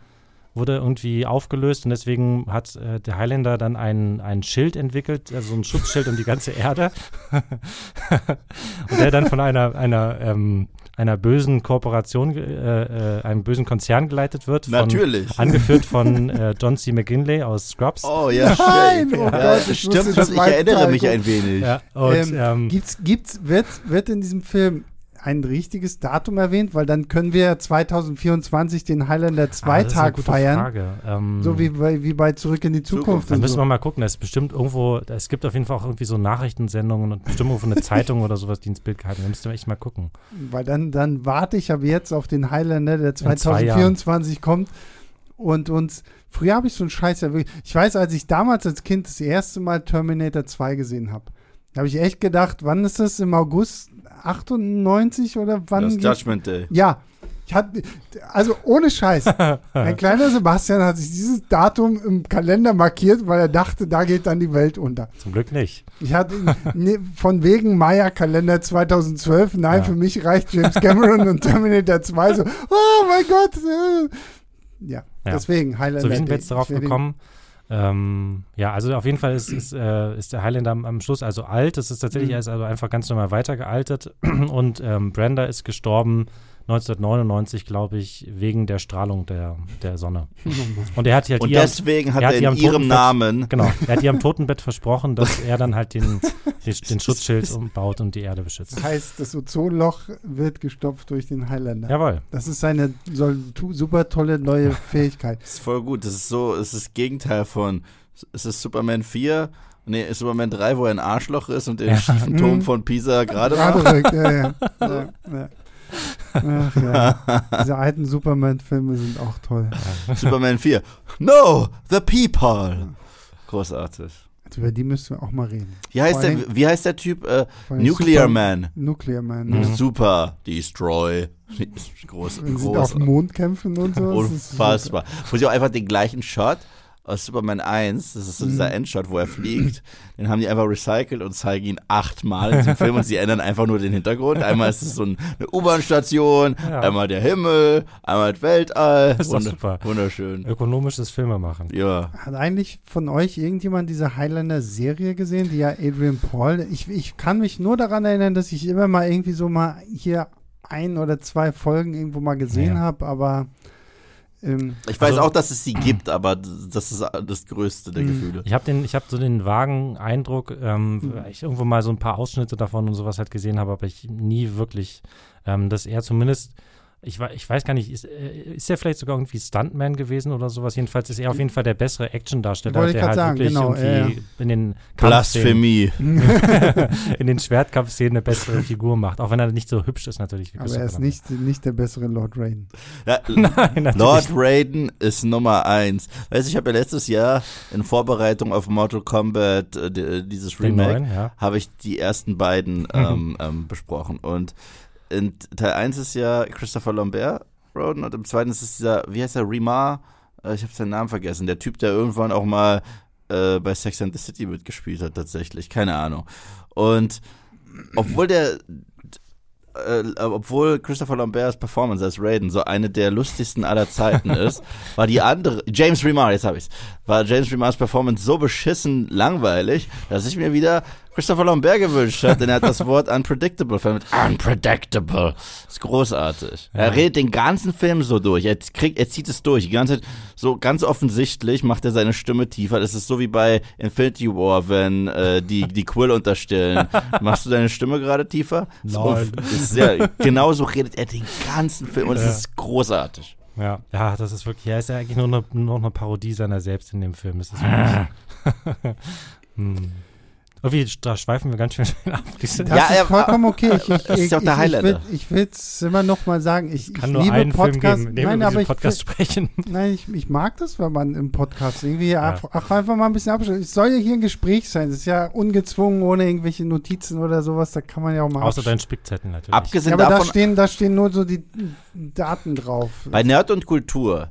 S2: wurde irgendwie aufgelöst und deswegen hat äh, der Highlander dann ein, ein Schild entwickelt, also ein Schutzschild um die ganze Erde. und der dann von einer, einer, ähm, einer bösen Kooperation, äh, äh, einem bösen Konzern geleitet wird. Von,
S3: Natürlich.
S2: Angeführt von äh, John C. McGinley aus Scrubs.
S3: Oh ja,
S1: Nein,
S3: stimmt.
S1: oh
S3: ja,
S1: Gott, ich
S3: stimmt. Ich erinnere
S1: Teil.
S3: mich ein wenig.
S2: Ja, und
S1: ähm,
S2: ähm,
S1: gibt's, gibt's, wird, wird in diesem Film ein richtiges Datum erwähnt? Weil dann können wir 2024 den Highlander
S2: ah, das ist eine
S1: 2-Tag
S2: gute
S1: feiern.
S2: Frage. Ähm,
S1: So wie bei, wie bei Zurück in die
S3: Zukunft.
S1: Und
S2: müssen
S1: so.
S2: wir mal gucken. Da ist bestimmt irgendwo, es gibt auf jeden Fall auch irgendwie so Nachrichtensendungen und bestimmt irgendwo eine Zeitung oder sowas, die ins Bild gehalten. Da müssten wir echt mal gucken.
S1: Weil dann, dann warte ich ab jetzt auf den Highlander, der
S2: zwei
S1: 2024 kommt und uns. Früher habe ich so einen Scheiß ja wirklich. Ich weiß, als ich damals als Kind das erste Mal Terminator 2 gesehen habe, da habe ich echt gedacht, wann ist das? Im August 98 oder wann?
S3: Das Judgment Day.
S1: Ja. Ich hatte, also ohne Scheiß. Mein kleiner Sebastian hat sich dieses Datum im Kalender markiert, weil er dachte, da geht dann die Welt unter.
S2: Zum Glück nicht.
S1: Ich hatte ne, von wegen Maya-Kalender 2012. Nein,
S2: Ja.
S1: für mich reicht James Cameron und Terminator 2 so. Oh mein Gott. äh. Ja,
S2: Ja.
S1: deswegen Highlander.
S2: So, wie sind wir jetzt darauf gekommen? Ähm, ja, also auf jeden Fall ist, ist, äh, ist der Highlander am, am Schluss also alt. Es ist tatsächlich
S1: Mhm.
S2: er ist also einfach ganz normal weitergealtert. Und ähm, Brenda ist gestorben 1999, glaube ich, wegen der Strahlung der, der Sonne. Und er hat halt
S3: Und
S2: ihr,
S3: deswegen hat
S2: er
S3: er in ihrem
S2: Totenbett-
S3: Namen
S2: genau, er hat ihr am Totenbett versprochen, dass er dann halt den, den, den Schutzschild umbaut und die Erde beschützt.
S1: Das heißt, das Ozonloch wird gestopft durch den Highlander.
S2: Jawohl.
S1: Das ist seine so, super tolle neue Fähigkeit.
S3: Das ist voll gut. Das ist so, es ist das Gegenteil von, es ist Superman 4, nee, ist Superman 3, wo er ein Arschloch ist und den
S2: Ja.
S3: schiefen Turm
S1: Mhm.
S3: von Pisa gerade macht.
S1: ja. ja, ja. Ach ja. Diese alten Superman-Filme sind auch toll.
S3: Superman 4. No, the people. Großartig.
S1: Also über die müssen wir auch mal reden.
S3: Wie heißt
S1: Vor
S3: der, wie heißt der Typ? Äh, Nuclear
S1: Super-
S3: Man.
S1: Nuclear Man.
S2: Mhm.
S1: Ja.
S3: Super. Destroy. Groß,
S1: Wenn sie
S3: groß.
S1: auf dem Mond kämpfen und so.
S3: Unfassbar. Wo sie auch einfach den gleichen Shot aus Superman 1, das ist so dieser
S1: Mhm.
S3: Endshot, wo er fliegt, den haben die einfach recycelt und zeigen ihn achtmal in diesem Film und sie ändern einfach nur den Hintergrund. Einmal ist es so ein, eine U-Bahn-Station,
S2: Ja.
S3: einmal der Himmel, einmal das Weltall.
S2: Das ist
S3: Wunder-
S2: super.
S3: Wunderschön.
S2: Ökonomisches Filme machen.
S3: Ja.
S1: Hat eigentlich von euch irgendjemand diese Highlander-Serie gesehen, die ja Adrian Paul? Ich, ich kann mich nur daran erinnern, dass ich immer mal irgendwie so mal hier ein oder zwei Folgen irgendwo mal gesehen
S2: Ja.
S1: habe, aber ähm,
S3: Ich weiß
S2: Also-
S3: auch, dass es sie gibt, aber das ist das größte der
S1: Mhm.
S3: Gefühle.
S2: Ich habe habe so den vagen Eindruck, ähm, weil ich irgendwo mal so ein paar Ausschnitte davon und sowas halt gesehen habe, aber ich nie wirklich, ähm, dass er zumindest, ich, ich weiß gar nicht, ist, äh, ist er vielleicht sogar irgendwie Stuntman gewesen oder sowas? Jedenfalls ist er auf jeden Fall der bessere Actiondarsteller, der halt
S1: sagen,
S2: wirklich
S1: genau,
S2: irgendwie
S1: ja,
S2: in den Kampfszenen,
S3: Blasphemie.
S2: in den Schwertkampfszenen eine bessere Figur macht, auch wenn er nicht so hübsch ist natürlich. Wie
S1: aber er ist nicht, nicht der bessere Lord Rain.
S3: Ja.
S2: Nein, natürlich.
S3: Lord Raiden ist Nummer eins. Weißt du, ich habe ja letztes Jahr in Vorbereitung auf Mortal Kombat äh, die- dieses Remake
S2: ja.
S3: habe ich die ersten beiden ähm, ähm, besprochen. Und in Teil 1 ist ja Christopher Lambert Roden und im zweiten ist es dieser, wie heißt der, Remar? Äh, ich habe seinen Namen vergessen. Der Typ, der irgendwann auch mal äh, bei Sex and the City mitgespielt hat, tatsächlich. Keine Ahnung. Und obwohl der äh, obwohl Christopher Lamberts Performance als Raiden so eine der lustigsten aller Zeiten ist, war die andere, James Remar, jetzt habe ich's, war James Remars Performance so beschissen langweilig, dass ich mir wieder Christopher Lambert gewünscht hätte, denn er hat das Wort unpredictable verwendet. Unpredictable. Ist großartig. Er
S2: Ja.
S3: redet den ganzen Film so durch. Er, kriegt, er zieht es durch. Die ganze Zeit, so ganz offensichtlich macht er seine Stimme tiefer. Das ist so wie bei Infinity War, wenn äh, die, die Quill unterstellen. Machst du deine Stimme gerade tiefer? So,
S2: Nein.
S3: sehr, genauso redet er den ganzen Film und es
S2: Ja.
S3: ist großartig.
S2: Ja, ja, das ist wirklich, er ist ja eigentlich nur eine, nur eine Parodie seiner selbst in dem Film. Das ist wirklich, hm. Irgendwie, da schweifen wir ganz schön ab.
S1: Das
S3: Ja,
S1: ist
S3: er-
S1: vollkommen okay. Ich, ich,
S3: Das ist
S1: ich,
S3: ja auch der
S1: ich,
S3: Highlander.
S1: Ich will es immer noch mal sagen. Ich,
S2: kann
S1: ich
S2: nur
S1: liebe
S2: einen
S1: Podcasts.
S2: Film geben,
S1: Nein, aber ich,
S2: Podcast sprechen.
S1: Nein, ich, ich mag das, wenn man im Podcast irgendwie
S2: Ja.
S1: ach, ach, einfach mal ein bisschen abschließt. Es soll ja hier ein Gespräch sein. Es ist ja ungezwungen, ohne irgendwelche Notizen oder sowas. Da kann man ja auch mal
S2: Außer deinen Spickzettel natürlich.
S3: Abgesehen
S1: Ja, aber da
S3: davon,
S1: stehen, da stehen nur so die Daten drauf.
S3: bei Nerd und Kultur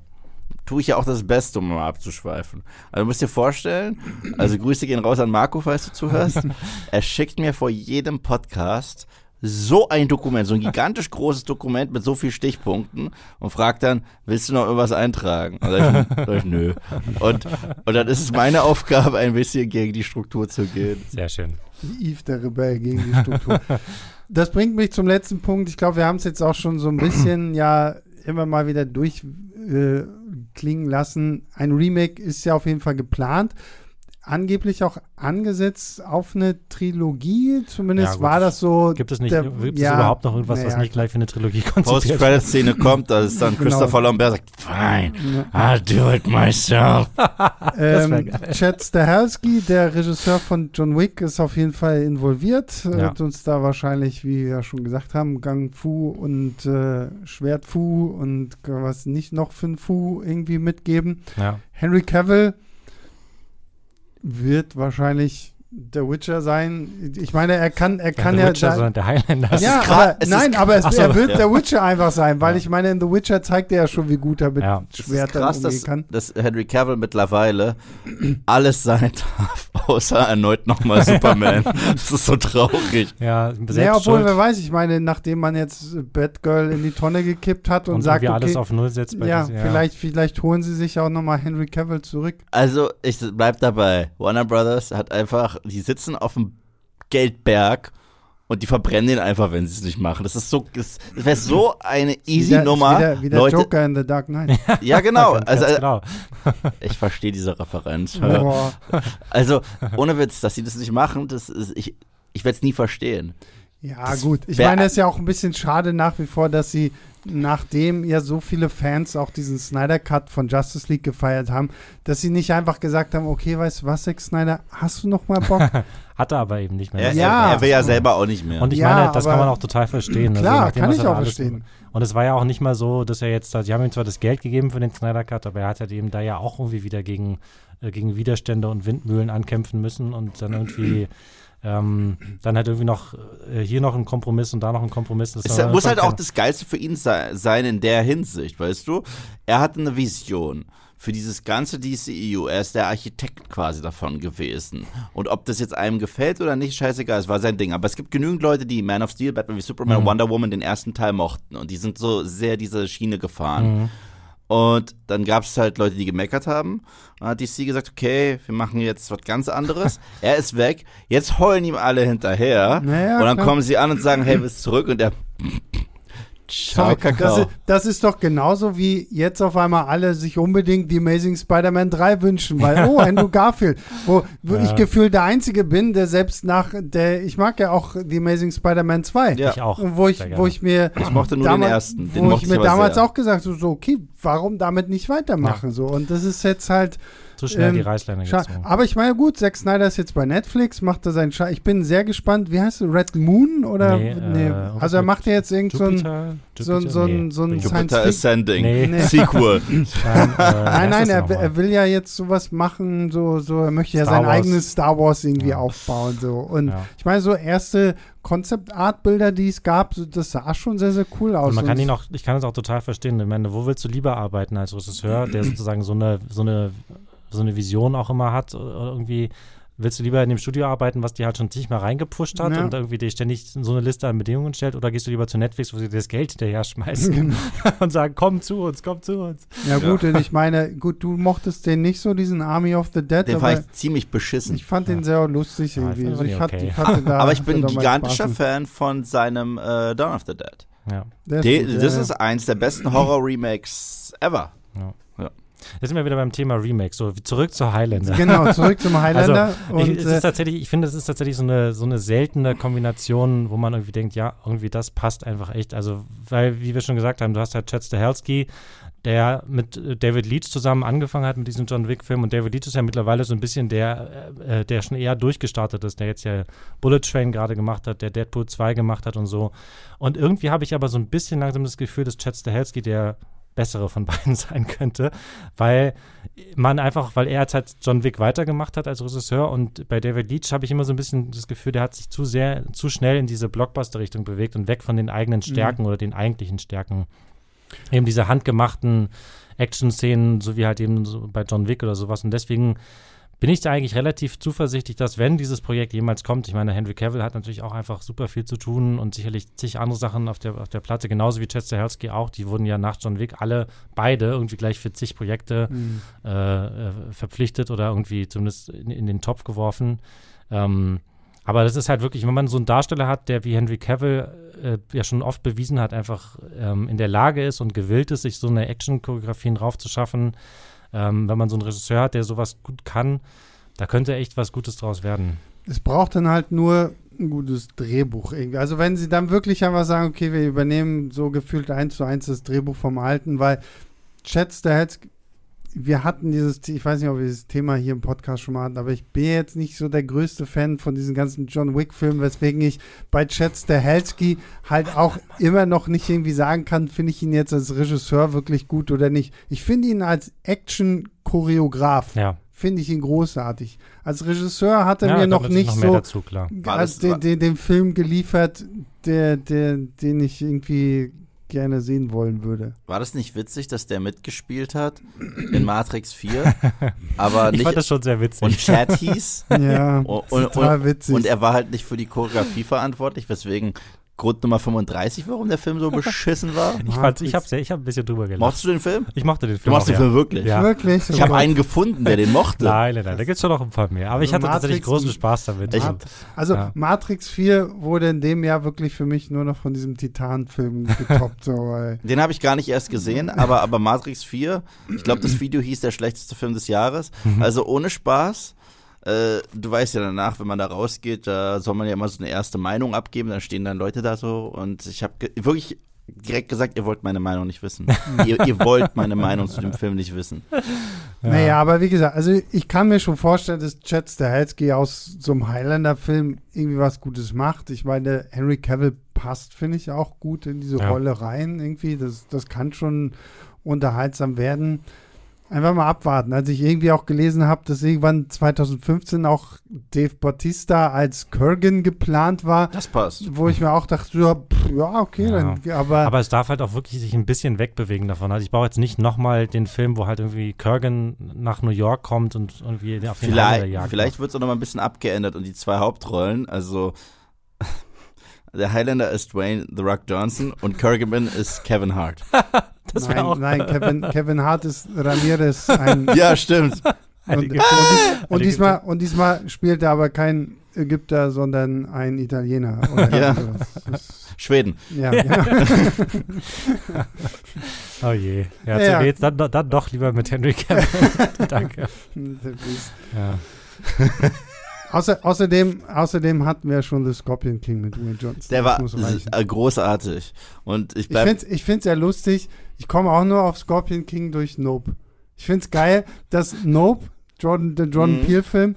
S3: tue ich ja auch das Beste, um mal abzuschweifen. Also du musst dir vorstellen, also Grüße gehen raus an Marco, falls du zuhörst. er schickt mir vor jedem Podcast so ein Dokument, so ein gigantisch großes Dokument mit so vielen Stichpunkten und fragt dann, willst du noch irgendwas eintragen? Und dann sag ich, nö. Und, und dann ist es meine Aufgabe, ein bisschen gegen die Struktur zu gehen.
S2: Sehr schön.
S1: Yves der Rebell gegen die Struktur. das bringt mich zum letzten Punkt. Ich glaube, wir haben es jetzt auch schon so ein bisschen ja immer mal wieder durchklingen äh, lassen. Ein Remake ist ja auf jeden Fall geplant. Angeblich auch angesetzt auf eine Trilogie. Zumindest
S2: Ja,
S1: war das so.
S2: Gibt es nicht
S1: der-
S2: gibt
S1: ja,
S2: es überhaupt noch irgendwas, was
S1: naja,
S2: nicht gleich für eine Trilogie konzipiert ist?
S3: Post-Credit-Szene kommt, da ist dann
S1: Genau.
S3: Christopher Lambert sagt, fine,
S1: Ja.
S3: I'll do it myself.
S1: Ähm. Chad Stahelski, der Regisseur von John Wick, ist auf jeden Fall involviert. Er
S2: Ja.
S1: Wird uns da wahrscheinlich, wie wir ja schon gesagt haben, Gang Fu und äh, Schwert Fu und was nicht noch für ein Fu irgendwie mitgeben.
S2: Ja.
S1: Henry Cavill wird wahrscheinlich der Witcher sein. Ich meine, er kann, er kann
S2: der
S1: ja.
S2: Witcher,
S1: da-
S2: sondern der Highlander.
S1: ja, aber, nein, aber es,
S2: so,
S1: er wird
S3: ja.
S1: der Witcher einfach sein, weil
S2: Ja.
S1: ich meine, in The Witcher zeigt er ja schon, wie gut er mit
S2: Ja.
S1: Schwertern
S3: krass,
S1: umgehen
S3: dass,
S1: kann.
S3: dass Henry Cavill mittlerweile alles sein darf, außer erneut nochmal Superman. das ist so traurig.
S2: Ja, selbst
S1: Ja, obwohl,
S2: schuld
S1: wer weiß, ich meine, nachdem man jetzt Batgirl in die Tonne gekippt hat und,
S2: und
S1: sagt, okay,
S2: alles auf Null setzt. bei
S1: ja,
S2: diesem-
S1: vielleicht, vielleicht holen sie sich auch nochmal Henry Cavill zurück.
S3: Also, ich bleib dabei. Warner Brothers hat einfach, die sitzen auf dem Geldberg und die verbrennen den einfach, wenn sie es nicht machen. Das ist so, das, das wäre so eine easy
S1: wieder,
S3: Nummer.
S1: Wieder, wieder
S3: Leute,
S1: Joker in The Dark Knight.
S3: ja genau. Also, äh,
S2: genau.
S3: ich verstehe diese Referenz.
S1: Boah.
S3: Also, ohne Witz, dass sie das nicht machen, das ist, ich, ich werde es nie verstehen.
S1: Ja,
S3: Das
S1: gut. Ich meine, es ist ja auch ein bisschen schade nach wie vor, dass sie, nachdem ja so viele Fans auch diesen Snyder Cut von Justice League gefeiert haben, dass sie nicht einfach gesagt haben, okay, weißt du was, Zack Snyder, hast du noch mal Bock?
S2: Hat er aber eben nicht mehr.
S3: Er,
S1: Ja.
S3: er, er will ja selber auch nicht mehr.
S2: Und ich
S1: Ja,
S2: meine, das kann man auch total verstehen. Also
S1: Klar,
S2: nachdem,
S1: kann ich auch verstehen.
S2: Und es war ja auch nicht mal so, dass er jetzt, sie haben ihm zwar das Geld gegeben für den Snyder Cut, aber er hat halt eben da ja auch irgendwie wieder gegen, äh, gegen Widerstände und Windmühlen ankämpfen müssen und dann irgendwie ähm, dann halt irgendwie noch äh, hier noch ein Kompromiss und da noch ein Kompromiss. Das
S3: Es muss halt auch das Geilste für ihn sei- sein in der Hinsicht, weißt du? Er hatte eine Vision für dieses ganze DCEU. Er ist der Architekt quasi davon gewesen. Und ob das jetzt einem gefällt oder nicht, scheißegal, es war sein Ding. Aber es gibt genügend Leute, die Man of Steel, Batman wie Superman,
S2: Mhm.
S3: Wonder Woman den ersten Teil mochten. Und die sind so sehr diese Schiene gefahren.
S2: Mhm.
S3: Und dann gab es halt Leute, die gemeckert haben. Dann hat DC gesagt, okay, wir machen jetzt was ganz anderes. er ist weg. Jetzt heulen ihm alle hinterher.
S1: Naja,
S3: und dann
S1: klar.
S3: kommen sie an und sagen, hey, bist zurück. Und er, ciao,
S1: Sorry,
S3: Kakao.
S1: das, ist, das ist doch genauso wie jetzt auf einmal alle sich unbedingt die Amazing Spider-Man 3 wünschen, weil, oh, Andrew Garfield, wo, wo
S2: Ja.
S1: ich gefühlt der Einzige bin, der selbst nach der, ich mag ja auch die Amazing Spider-Man 2.
S3: Ja.
S2: Ich auch.
S1: Und wo ich, wo ich mir
S3: Ich mochte nur den ersten. Den
S1: wo ich
S3: ich
S1: mir damals
S3: sehr.
S1: auch gesagt habe, so, okay, warum damit nicht weitermachen? So, und das ist jetzt halt
S2: Zu schnell die
S1: ähm,
S2: Reißleine
S1: Scha-
S2: gezogen.
S1: Aber ich meine, gut, Zack Snyder ist jetzt bei Netflix, macht er seinen Scha Ich bin sehr gespannt. Wie heißt es? Red Moon? Oder?
S2: Nee,
S1: Nee.
S2: äh,
S1: also er macht ja jetzt irgend so ein.
S2: Jupiter?
S1: so-
S2: Jupiter?
S1: so ein-
S2: Nee,
S1: so ein
S3: Jupiter Ascending.
S2: Nee.
S3: Nee. Sequel.
S2: Nein, äh,
S1: Nein, nein, er,
S2: er,
S1: will ja jetzt sowas machen, so, so, er möchte ja
S2: Star
S1: sein
S2: Wars.
S1: eigenes Star Wars irgendwie
S2: Ja.
S1: aufbauen, so. Und
S2: Ja.
S1: ich meine, so erste Concept-Art-Bilder, die es gab, so, das sah schon sehr, sehr cool aus.
S2: Und man kann ihn auch, ich kann es auch total verstehen. Ich meine, wo willst du lieber arbeiten als Regisseur, der sozusagen so eine, so eine, so eine Vision auch immer hat? Oder irgendwie willst du lieber in dem Studio arbeiten, was dir halt schon zigmal reingepusht hat
S1: Ja.
S2: und irgendwie dir ständig so eine Liste an Bedingungen stellt? Oder gehst du lieber zu Netflix, wo sie dir das Geld hinterher schmeißen
S1: Genau.
S2: und sagen, komm zu uns, komm zu uns?
S1: Ja, gut, und ich meine, gut, du mochtest den nicht so, diesen Army of the Dead,
S3: fand ich ziemlich beschissen.
S1: ich fand den sehr lustig
S2: Ja,
S1: irgendwie. Also ich, hatte,
S2: okay.
S1: ich hatte da,
S3: Aber ich bin ein
S1: hatte mal
S3: gigantischer. Fan von seinem äh, Dawn of the Dead.
S2: Ja.
S1: Der ist
S3: De
S1: gut,
S3: das
S1: ja,
S3: ist eins der besten Horror-Remakes ever.
S2: Jetzt sind wir wieder beim Thema Remake. So, zurück zu Highlander.
S1: Genau, zurück zum Highlander.
S2: Ich,
S1: und,
S2: es
S1: äh,
S2: ist tatsächlich, ich finde, es ist tatsächlich so eine, so eine seltene Kombination, wo man irgendwie denkt, ja, irgendwie das passt einfach echt. Also, weil, wie wir schon gesagt haben, du hast halt Chad Stahelski, der mit äh, David Leach zusammen angefangen hat mit diesem John Wick-Film. Und David Leach ist ja mittlerweile so ein bisschen der, äh, äh, der schon eher durchgestartet ist, der jetzt ja Bullet Train gerade gemacht hat, der Deadpool 2 gemacht hat und so. Und irgendwie habe ich aber so ein bisschen langsam das Gefühl, dass Chad Stahelski der bessere von beiden sein könnte, weil man einfach, weil er jetzt halt John Wick weitergemacht hat als Regisseur und bei David Leach habe ich immer so ein bisschen das Gefühl, der hat sich zu sehr, zu schnell in diese Blockbuster-Richtung bewegt und weg von den eigenen Stärken oder den eigentlichen Stärken. Eben diese handgemachten Action-Szenen, so wie halt eben so bei John Wick oder sowas und deswegen bin ich da eigentlich relativ zuversichtlich, dass wenn dieses Projekt jemals kommt, ich meine, Henry Cavill hat natürlich auch einfach super viel zu tun und sicherlich zig andere Sachen auf der, auf der Platte, genauso wie Chester Stahelski auch, die wurden ja nach John Wick alle beide irgendwie gleich für zig Projekte
S1: Mhm.
S2: äh, äh, verpflichtet oder irgendwie zumindest in, in den Topf geworfen. Ähm, aber das ist halt wirklich, wenn man so einen Darsteller hat, der wie Henry Cavill äh, ja schon oft bewiesen hat, einfach ähm, in der Lage ist und gewillt ist, sich so eine Action-Choreografien raufzuschaffen, ähm, wenn man so einen Regisseur hat, der sowas gut kann, da könnte echt was Gutes draus werden.
S1: Es braucht dann halt nur ein gutes Drehbuch irgendwie. Also wenn sie dann wirklich einfach sagen, okay, wir übernehmen so gefühlt eins zu eins das Drehbuch vom Alten, weil Chad Stahelski, wir hatten dieses, ich weiß nicht, ob wir dieses Thema hier im Podcast schon mal hatten, aber ich bin jetzt nicht so der größte Fan von diesen ganzen John Wick-Filmen, weswegen ich bei Chad Stahelski halt auch immer noch nicht irgendwie sagen kann, finde ich ihn jetzt als Regisseur wirklich gut oder nicht. Ich finde ihn als Action-Choreograf
S2: Ja,
S1: finde ich ihn großartig. Als Regisseur hat er
S2: ja
S1: mir noch nicht
S2: noch mehr
S1: so
S2: dazu,
S1: als
S3: das-
S1: den, den, den Film geliefert, der, der, den ich irgendwie gerne sehen wollen würde.
S3: War das nicht witzig, dass der mitgespielt hat in Matrix 4, aber
S2: Ich
S3: nicht
S2: fand das schon sehr witzig.
S3: und Chad hieß
S1: Ja,
S3: und, und,
S1: total witzig.
S3: und er war halt nicht für die Choreografie verantwortlich, weswegen Grund Nummer 35, warum der Film so beschissen war.
S2: ich fand, ich habe ich hab ein bisschen drüber gelacht.
S3: Mochtest du den Film?
S2: Ich mochte den
S3: Du
S2: Film
S3: mochtest
S2: auch,
S3: den Film wirklich?
S2: Ja.
S1: Wirklich?
S3: Ich habe einen gefunden, der den mochte.
S2: Nein, nein, nein, da gibt es schon noch ein paar mehr. Aber ich
S1: Also
S2: hatte tatsächlich
S1: Matrix-
S2: großen Spaß damit.
S3: Ich-
S2: Also,
S1: Also
S2: Ja.
S1: Matrix 4 wurde in dem Jahr wirklich für mich nur noch von diesem Titan-Film getoppt. so,
S3: Den habe ich gar nicht erst gesehen, aber, aber Matrix 4, ich glaube, das Video hieß der schlechteste Film des Jahres.
S2: Mhm.
S3: Also ohne Spaß. Äh, du weißt ja danach, wenn man da rausgeht, da soll man ja immer so eine erste Meinung abgeben, dann stehen dann Leute da so und ich habe wirklich direkt gesagt, ihr wollt meine Meinung nicht wissen. ihr, ihr wollt meine Meinung zu dem Film nicht wissen.
S1: Naja, aber wie gesagt, also ich kann mir schon vorstellen, dass Chad Stahelski aus so einem Highlander-Film irgendwie was Gutes macht. Ich meine, Henry Cavill passt, finde ich, auch gut in diese
S2: Ja.
S1: Rolle rein irgendwie. Das, das kann schon unterhaltsam werden. Einfach mal abwarten. Als ich irgendwie auch gelesen habe, dass irgendwann 2015 auch Dave Bautista als Kurgan geplant war,
S3: Das passt.
S1: wo ich mir auch dachte, ja, pff, ja okay,
S2: Ja.
S1: dann, aber,
S2: aber es darf halt auch wirklich sich ein bisschen wegbewegen davon. Also ich brauche jetzt nicht nochmal den Film, wo halt irgendwie Kurgan nach New York kommt und irgendwie auf den
S3: Vielleicht, vielleicht wird es auch noch mal ein bisschen abgeändert und die zwei Hauptrollen, also der Highlander ist Dwayne The Rock Johnson und Kurgan ist Kevin Hart.
S2: das
S1: nein,
S2: auch
S1: nein Kevin, Kevin Hart ist Ramirez, ein
S3: Ja, stimmt.
S1: Und, und, und, diesmal, und diesmal spielt er aber kein Ägypter, sondern ein Italiener. Oder
S3: Ja.
S1: Das-
S3: Schweden.
S1: ja, genau.
S2: Oh je. Ja,
S1: Ja.
S2: nee, dann, dann doch lieber mit Henry Cavill. Danke. Ja.
S1: Außer, außerdem, außerdem hatten wir schon The Scorpion King mit Dwayne Johnson.
S3: Der war äh, großartig. Und ich
S1: Ich
S3: bleib.
S1: finde es ich find's sehr lustig. Ich komme auch nur auf Scorpion King durch Nope. Ich finde es geil, dass Nope, Jordan, der Jordan
S3: Mhm.
S1: Peele-Film,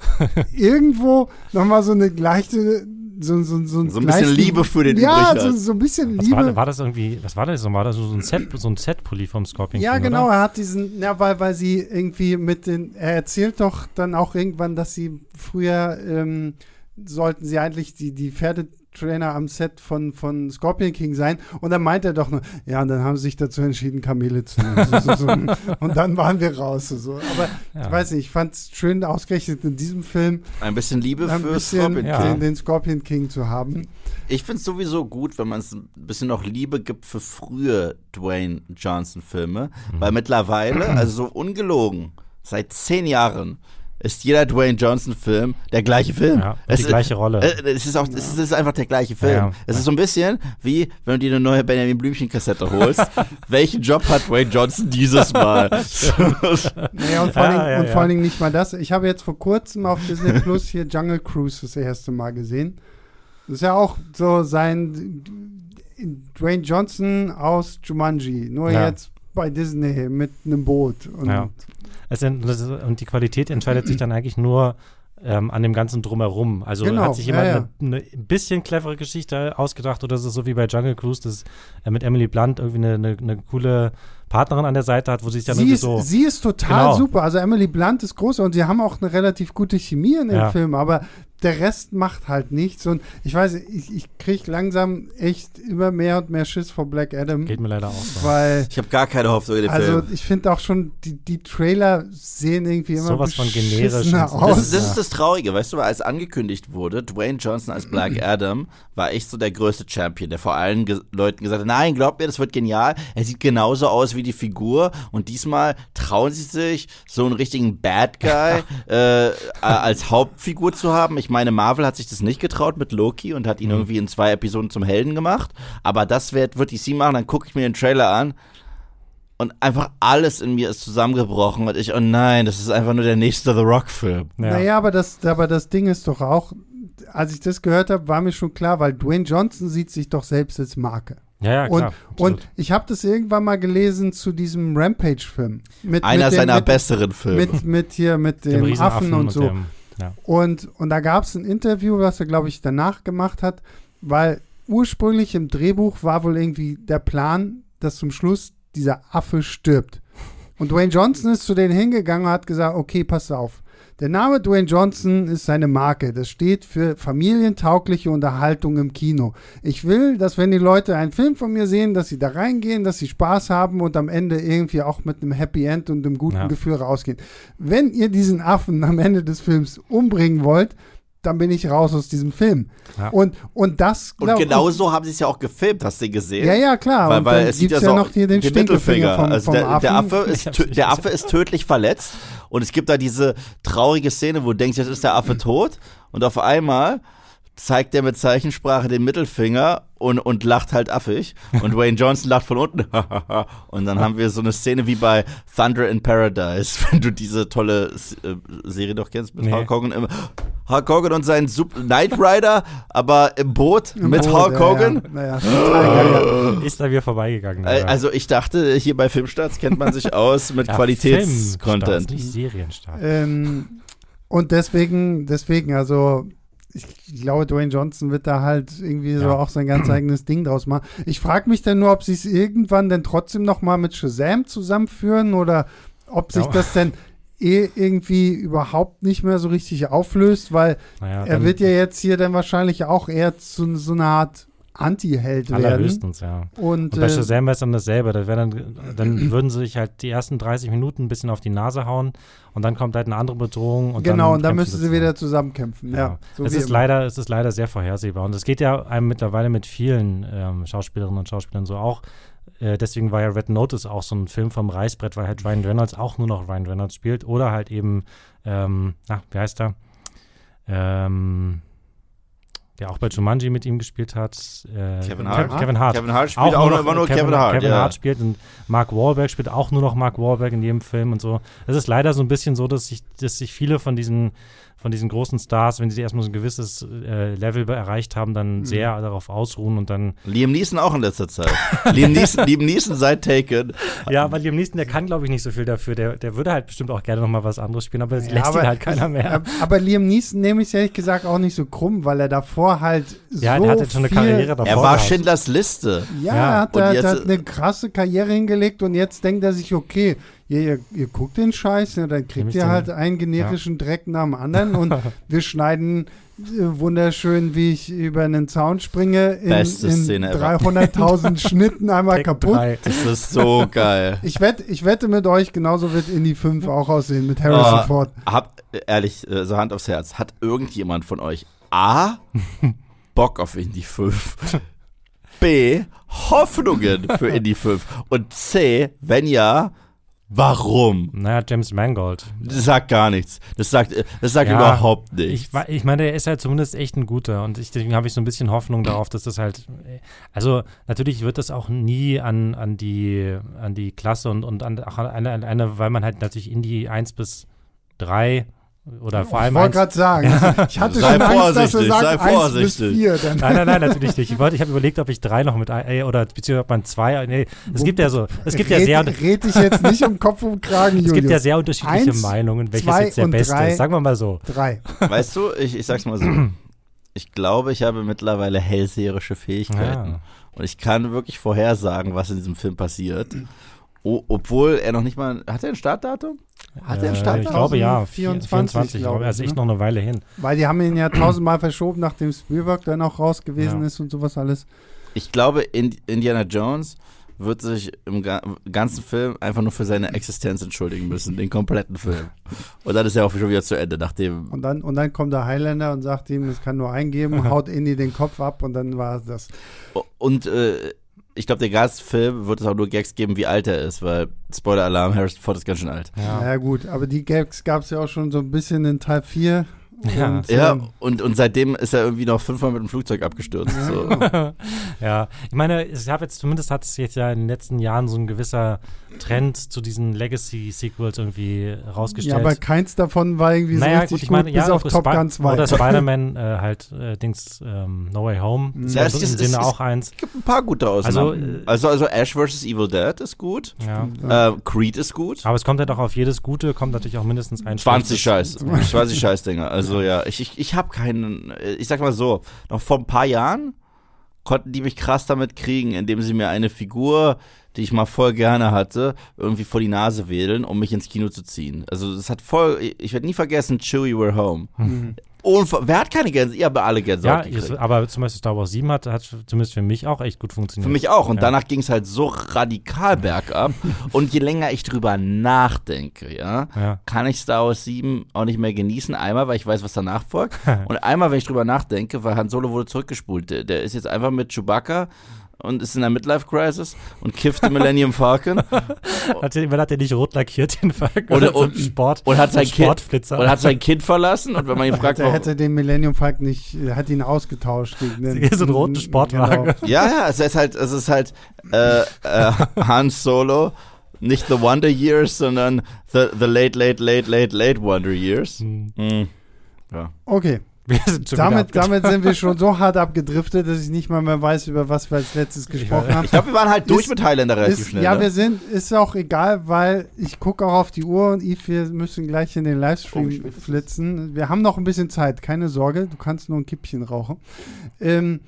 S1: irgendwo nochmal so eine leichte, so, so, so,
S3: So ein bisschen Liebe für den
S1: Ja, so,
S3: hat.
S1: so ein bisschen
S2: Was
S1: Liebe.
S2: war, war das irgendwie, was war das so? War das so ein Set, so ein Set-Pulli vom Scorpion
S1: Ja,
S2: King,
S1: genau,
S2: Oder?
S1: er hat diesen, ja, weil, weil sie irgendwie mit den, er erzählt doch dann auch irgendwann, dass sie früher ähm, sollten sie eigentlich die, die Pferdetrainer am Set von, von Scorpion King sein. Und dann meint er doch nur, ja, und dann haben sie sich dazu entschieden, Kamele zu nehmen. So, so, so. Und dann waren wir raus. So. Aber ich
S2: Ja.
S1: weiß nicht, ich fand es schön ausgerechnet in diesem Film
S3: Ein bisschen Liebe
S1: ein
S3: für
S1: bisschen
S3: Scorpion
S2: Ja.
S1: den, den Scorpion King zu haben.
S3: Ich finde es sowieso gut, wenn man es ein bisschen noch Liebe gibt für frühe Dwayne Johnson-Filme.
S2: Mhm.
S3: Weil mittlerweile, also so ungelogen, seit zehn Jahren ist jeder Dwayne Johnson-Film der gleiche Film.
S2: Ja,
S3: es,
S2: die gleiche Rolle.
S3: Äh, es, ist auch, es ist einfach der gleiche Film.
S2: Ja,
S3: es
S2: ja.
S3: ist so ein bisschen wie, wenn du dir eine neue Benjamin Blümchen-Kassette holst. Welchen Job hat Dwayne Johnson dieses Mal?
S1: Naja, und vor,
S2: Ja,
S1: allen, Dingen,
S2: ja,
S1: und
S2: ja.
S1: vor allen Dingen nicht mal das. Ich habe jetzt vor kurzem auf Disney Plus hier Jungle Cruise das erste Mal gesehen. Das ist ja auch so sein Dwayne Johnson aus Jumanji, nur
S2: Ja.
S1: jetzt bei Disney mit einem Boot. Und
S2: Ja. Es und die Qualität entscheidet sich dann eigentlich nur ähm, an dem ganzen Drumherum. Also
S1: Genau,
S2: hat sich
S1: ja,
S2: jemand
S1: ja.
S2: eine, eine bisschen clevere Geschichte ausgedacht oder ist es so wie bei Jungle Cruise, dass äh, mit Emily Blunt irgendwie eine, eine, eine coole Partnerin an der Seite hat, wo sie sich dann
S1: Sie
S2: irgendwie
S1: ist,
S2: so.
S1: sie ist total
S2: Genau.
S1: super. Also Emily Blunt ist groß und sie haben auch eine relativ gute Chemie in dem
S2: Ja.
S1: Film, aber der Rest macht halt nichts. Und ich weiß, ich, ich kriege langsam echt immer mehr und mehr Schiss vor Black Adam.
S2: Geht mir leider auch so.
S1: Weil,
S3: Ich habe gar keine Hoffnung in den
S1: also
S3: Film.
S1: ich finde auch schon, die, die Trailer sehen irgendwie immer
S2: Sowas von generisch
S1: aus.
S3: Das, ist- das ist das Traurige, weißt du, als angekündigt wurde, Dwayne Johnson als Black Adam war echt so der größte Champion, der vor allen ge Leuten gesagt hat, nein, glaubt mir, das wird genial. Er sieht genauso aus wie die Figur und diesmal trauen sie sich, so einen richtigen Bad Guy äh, als Hauptfigur zu haben. Ich meine, Marvel hat sich das nicht getraut mit Loki und hat ihn irgendwie in zwei Episoden zum Helden gemacht, aber das wird, wird DC machen, dann gucke ich mir den Trailer an und einfach alles in mir ist zusammengebrochen und ich, oh nein, das ist einfach nur der nächste The Rock-Film.
S2: Ja.
S1: Naja, aber das, aber das Ding ist doch auch, als ich das gehört habe, war mir schon klar, weil Dwayne Johnson sieht sich doch selbst als Marke.
S2: Ja, ja,
S1: und,
S2: klar. absolut.
S1: und ich habe das irgendwann mal gelesen zu diesem Rampage-Film. Mit,
S3: Einer
S1: mit dem-
S3: seiner
S1: mit,
S3: besseren Filme.
S1: Mit, mit hier, mit
S2: Dem
S1: dem, Affen und so.
S2: dem- ja.
S1: Und, und da gab es ein Interview, was er, glaube ich, danach gemacht hat, weil ursprünglich im Drehbuch war wohl irgendwie der Plan, dass zum Schluss dieser Affe stirbt. Und Dwayne Johnson ist zu denen hingegangen und hat gesagt, okay, pass auf. Der Name Dwayne Johnson ist seine Marke. Das steht für familientaugliche Unterhaltung im Kino. Ich will, dass wenn die Leute einen Film von mir sehen, dass sie da reingehen, dass sie Spaß haben und am Ende irgendwie auch mit einem Happy End und einem guten
S2: Ja.
S1: Gefühl rausgehen. Wenn ihr diesen Affen am Ende des Films umbringen wollt, dann bin ich raus aus diesem Film.
S2: Ja.
S1: Und, und das
S3: Und
S1: glaub-
S3: genau so haben sie es ja auch gefilmt, hast du gesehen?
S1: Ja, ja, klar.
S3: Weil,
S1: und
S3: weil es sieht ja so
S1: noch hier den,
S3: den
S1: Stinkefinger vom,
S3: Also
S1: vom
S3: der,
S1: Affen.
S3: der, Affe ist der. Affe ist tödlich verletzt und es gibt da diese traurige Szene, wo du denkst, jetzt ist der Affe tot und auf einmal zeigt er mit Zeichensprache den Mittelfinger und, und lacht halt affig und Wayne Johnson lacht von unten und dann haben wir so eine Szene wie bei Thunder in Paradise, wenn du diese tolle äh, Serie doch kennst mit
S2: Nee.
S3: Hulk Hogan im Hulk Hogan und sein Knight Rider, aber im Boot
S1: Im
S3: mit
S1: Boot,
S3: Hulk
S1: ja,
S3: Hogan.
S1: Ja, naja, total geil.
S2: Ist da wieder vorbeigegangen.
S3: Äh,
S2: ja.
S3: Also ich dachte, hier bei Filmstarts kennt man sich aus mit
S2: Ja,
S3: Qualitätscontent.
S2: Filmstarts, nicht Serienstart.
S1: ähm, und deswegen, deswegen, also ich glaube, Dwayne Johnson wird da halt irgendwie so
S2: Ja.
S1: auch sein ganz eigenes Ding draus machen. Ich frage mich dann nur, ob sie es irgendwann denn trotzdem noch mal mit Shazam zusammenführen oder ob sich
S2: Ja.
S1: das denn eh irgendwie überhaupt nicht mehr so richtig auflöst, weil
S2: Naja,
S1: er wird ja jetzt hier dann wahrscheinlich auch eher zu so einer Art Anti-Held werden.
S2: allerhöchstens, ja.
S1: Und,
S2: Und bei
S1: äh,
S2: Shazam wäre es dann dasselbe. Da wär dann, dann würden sie sich halt die ersten 30 Minuten ein bisschen auf die Nase hauen und dann kommt halt eine andere Bedrohung. Und
S1: genau,
S2: dann
S1: und dann müssen sie wieder zusammenkämpfen. Ja,
S2: Ja.
S1: so
S2: es, ist
S1: immer.
S2: leider, es ist leider sehr vorhersehbar. Und es geht ja einem mittlerweile mit vielen ähm, Schauspielerinnen und Schauspielern so auch. Äh, deswegen war ja Red Notice auch so ein Film vom Reißbrett, weil halt Ryan Reynolds auch nur noch Ryan Reynolds spielt. Oder halt eben, ähm, na, wie heißt er? Ähm, der auch bei Jumanji mit ihm gespielt hat. Äh,
S3: Kevin
S2: Kev-
S3: Hart?
S2: Kevin Hart.
S3: Kevin Hart spielt auch, nur, immer nur Kevin, Hart.
S2: Kevin
S3: ja.
S2: Hart spielt und Mark Wahlberg spielt auch nur noch Mark Wahlberg in jedem Film und so. Es ist leider so ein bisschen so, dass sich, dass sich viele von diesen, von diesen großen Stars, wenn sie erstmal so ein gewisses äh, Level erreicht haben,
S3: Mhm.
S2: dann sehr darauf ausruhen und dann.
S3: Liam Neeson auch in letzter Zeit. Liam, Neeson, Liam Neeson seit Taken.
S2: Ja, aber Liam Neeson, der kann, glaube ich, nicht so viel dafür. Der, der würde halt bestimmt auch gerne noch mal was anderes spielen, aber es
S1: Ja,
S2: lässt
S1: aber
S2: ihn halt keiner mehr.
S1: Ab- Aber Liam Neeson nehme ich ehrlich gesagt auch nicht so krumm, weil er davor halt
S2: ja,
S1: so
S2: der hat jetzt schon eine
S1: viel,
S2: Karriere davor.
S3: Er war
S2: gehabt.
S3: Schindlers Liste.
S1: Ja,
S2: Ja,
S1: er hat,
S3: und
S1: er hat eine krasse Karriere hingelegt und jetzt denkt er sich, okay, ihr, ihr, ihr guckt den Scheiß, ja, dann kriegt ihr halt einen generischen Dreck nach dem anderen und wir schneiden äh, wunderschön, wie ich über einen Zaun springe, in,
S3: Beste
S1: in
S3: Szene ever.
S1: 300.000 Schnitten einmal
S2: Take
S1: kaputt.
S2: drei.
S3: Das ist so geil.
S1: Ich wette, ich wette mit euch, genauso wird Indie 5 auch aussehen mit Harrison
S3: Oh,
S1: Ford.
S3: Hab, ehrlich, äh, so Hand aufs Herz, hat irgendjemand von euch A, Bock auf Indie 5, B, Hoffnungen für Indie 5 und C, wenn ja, warum?
S2: Naja, James Mangold.
S3: Das sagt gar nichts. Das sagt, das sagt
S2: Ja,
S3: überhaupt nichts.
S2: Ich, ich meine, der ist halt zumindest echt ein guter und ich, deswegen habe ich so ein bisschen Hoffnung darauf, dass das halt, also natürlich wird das auch nie an, an, die, an die Klasse und, und an, auch an eine, an eine, weil man halt natürlich in die 1 bis 3 oder vor
S1: Ich
S2: allem
S1: wollte
S2: 1,
S1: gerade sagen, ich hatte
S3: Sei
S1: schon Angst, dass
S3: vorsichtig, sei
S1: sagt 1 bis
S3: vorsichtig.
S1: 4. Dann
S2: Nein, nein, nein, natürlich nicht. Ich, wollte- ich habe überlegt, ob ich drei noch mit ein, oder beziehungsweise ob man zwei. Nee, es gibt ja so, es gibt ja
S1: red,
S2: sehr,
S1: red dich jetzt nicht um Kopf und Kragen,
S2: es
S1: Julius.
S2: gibt ja sehr unterschiedliche
S1: Eins,
S2: Meinungen, welches jetzt der beste
S1: drei.
S2: ist. Sagen wir mal so.
S1: Drei.
S3: Weißt du, ich, ich sag's mal so. Ich glaube, ich habe mittlerweile hellseherische Fähigkeiten.
S2: Ja.
S3: Und ich kann wirklich vorhersagen, was in diesem Film passiert. O obwohl er noch nicht mal. Hat er ein Startdatum? Hat er ein
S2: Äh,
S3: Startdatum?
S2: Ich glaube ja.
S1: 24,
S2: 24,
S1: glaube ich,
S2: Also echt
S1: ne?
S2: noch eine Weile hin.
S1: Weil die haben ihn ja tausendmal verschoben, nachdem Spielberg dann auch raus gewesen
S2: Ja.
S1: ist und sowas alles.
S3: Ich glaube, In Indiana Jones wird sich im ga ganzen Film einfach nur für seine Existenz entschuldigen müssen, den kompletten Film. Und dann ist er auch schon wieder zu Ende, nachdem.
S1: Und dann, und dann kommt der Highlander und sagt ihm, es kann nur eingeben, haut Indy den Kopf ab und dann war es das.
S3: Und äh, ich glaube, der ganze Film wird es auch nur Gags geben, wie alt er ist, weil Spoiler-Alarm, Harrison Ford ist ganz schön alt.
S2: Ja.
S1: Ja, gut, aber die Gags gab es ja auch schon so ein bisschen in Teil 4.
S2: Ja.
S1: Und,
S3: Ja,
S1: ähm,
S3: und, und seitdem ist er irgendwie noch fünfmal mit dem Flugzeug abgestürzt. So.
S2: ja, ich meine, ich habe jetzt zumindest hat es jetzt ja in den letzten Jahren so ein gewisser Trend zu diesen Legacy-Sequels irgendwie
S1: ja,
S2: rausgestellt.
S1: aber keins davon war irgendwie so
S2: naja,
S1: richtig
S2: gut, ich meine,
S1: gut,
S2: ja,
S1: bis auf Top
S2: Spi-
S1: Gun 2.
S2: Oder Spider-Man äh, halt, äh, Dings, ähm, No Way Home.
S1: Mhm.
S2: Ist
S3: Ja,
S2: ja,
S3: es
S2: im Sinne auch eins.
S3: Es gibt ein paar gute
S2: Also,
S3: Ausnahmen.
S2: äh,
S3: Also, also, Ash vs. Evil Dead ist gut.
S2: Ja.
S3: Äh, Creed ist gut.
S2: Aber es kommt halt auch auf jedes Gute, kommt natürlich auch mindestens ein
S3: 20
S2: schlechtes.
S3: Scheiß. 20 Scheißdinger. Also ja, ich, ich, ich habe keinen, äh, ich sag mal so, noch vor ein paar Jahren konnten die mich krass damit kriegen, indem sie mir eine Figur, die ich mal voll gerne hatte, irgendwie vor die Nase wedeln, um mich ins Kino zu ziehen. Also das hat voll, ich werde nie vergessen, Chewie We're Home.
S1: Mhm.
S3: Unver wer hat keine Gänse? Ihr habt alle Gänsehaut
S2: Ja, es, aber zum Beispiel Star Wars 7 hat, hat zumindest für mich auch echt gut funktioniert.
S3: Für mich auch. Und
S2: Ja.
S3: danach ging es halt so radikal bergab. und je länger ich drüber nachdenke, ja,
S2: Ja.
S3: kann ich Star Wars 7 auch nicht mehr genießen. Einmal, weil ich weiß, was danach folgt. und einmal, wenn ich drüber nachdenke, weil Han Solo wurde zurückgespult. Der, der ist jetzt einfach mit Chewbacca und ist in der Midlife-Crisis und kifft den Millennium Falcon
S2: Hat der, man hat der nicht rot lackiert, den Falcon?
S3: Oder-
S2: so
S3: und-
S2: Sport,
S3: und hat
S2: so ein
S3: sein Kind-
S2: Sportflitzer.
S3: und hat sein Kind verlassen. Und wenn man ihn fragt,
S1: Er
S3: warum,
S1: hätte den Millennium Falcon nicht, er hat ihn ausgetauscht gegen den,
S2: So einen roten Sportwagen.
S1: Genau.
S3: Ja, ja, es ist halt, es ist halt äh, äh, Han Solo, nicht The Wonder Years, sondern the, the Late, Late, Late, Late, Late Wonder Years.
S2: Hm.
S3: Hm. Ja.
S1: Okay,
S2: sind schon
S1: damit, damit sind wir schon so hart abgedriftet, dass ich nicht mal mehr weiß, über was wir als letztes gesprochen haben.
S3: Ich glaube, wir waren halt durch
S1: Ist-
S3: mit Highlander relativ
S1: Ist,
S3: schnell.
S1: ja,
S3: ne?
S1: wir sind, ist auch egal, weil ich gucke auch auf die Uhr und Yves, wir müssen gleich in den
S3: Oh,
S1: Livestream
S3: es?
S1: flitzen. Wir haben noch ein bisschen Zeit, keine Sorge, du kannst nur ein Kippchen rauchen. Ähm,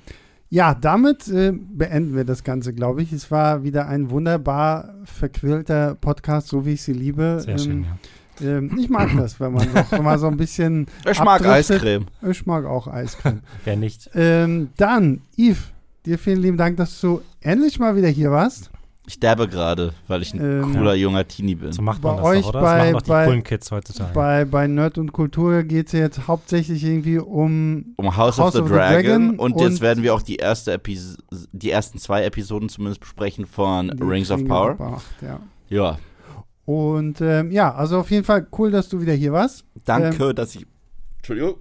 S1: ja, damit äh, beenden wir das Ganze, glaube ich. Es war wieder ein wunderbar verquillter Podcast, so wie ich sie liebe.
S2: Sehr schön, ja.
S1: Ähm, ich mag das, wenn man doch mal so ein bisschen.
S3: ich mag
S1: abdriftet.
S3: Eiscreme.
S1: Ich mag auch Eiscreme.
S2: Wer nicht?
S1: ähm, dann, Yves, dir vielen lieben Dank, dass du endlich mal wieder hier warst.
S3: Ich derbe gerade, weil ich ein
S1: Ähm,
S3: cooler junger Teenie bin.
S2: So macht
S1: Bei
S2: man das
S1: euch
S2: doch, oder?
S1: bei-
S2: das machen doch die
S1: bei-
S2: coolen Kids heutzutage.
S1: Bei, bei Nerd und Kultur geht es jetzt hauptsächlich irgendwie um.
S3: Um House,
S1: House
S3: of, the,
S1: of the
S3: Dragon.
S1: Dragon
S3: und,
S1: und-
S3: jetzt werden wir auch die erste Epis die ersten zwei Episoden zumindest besprechen von Rings of Power.
S1: der Macht, ja.
S3: Ja.
S1: Und ähm, ja, also auf jeden Fall cool, dass du wieder hier warst.
S3: Danke, dass ich. Entschuldigung.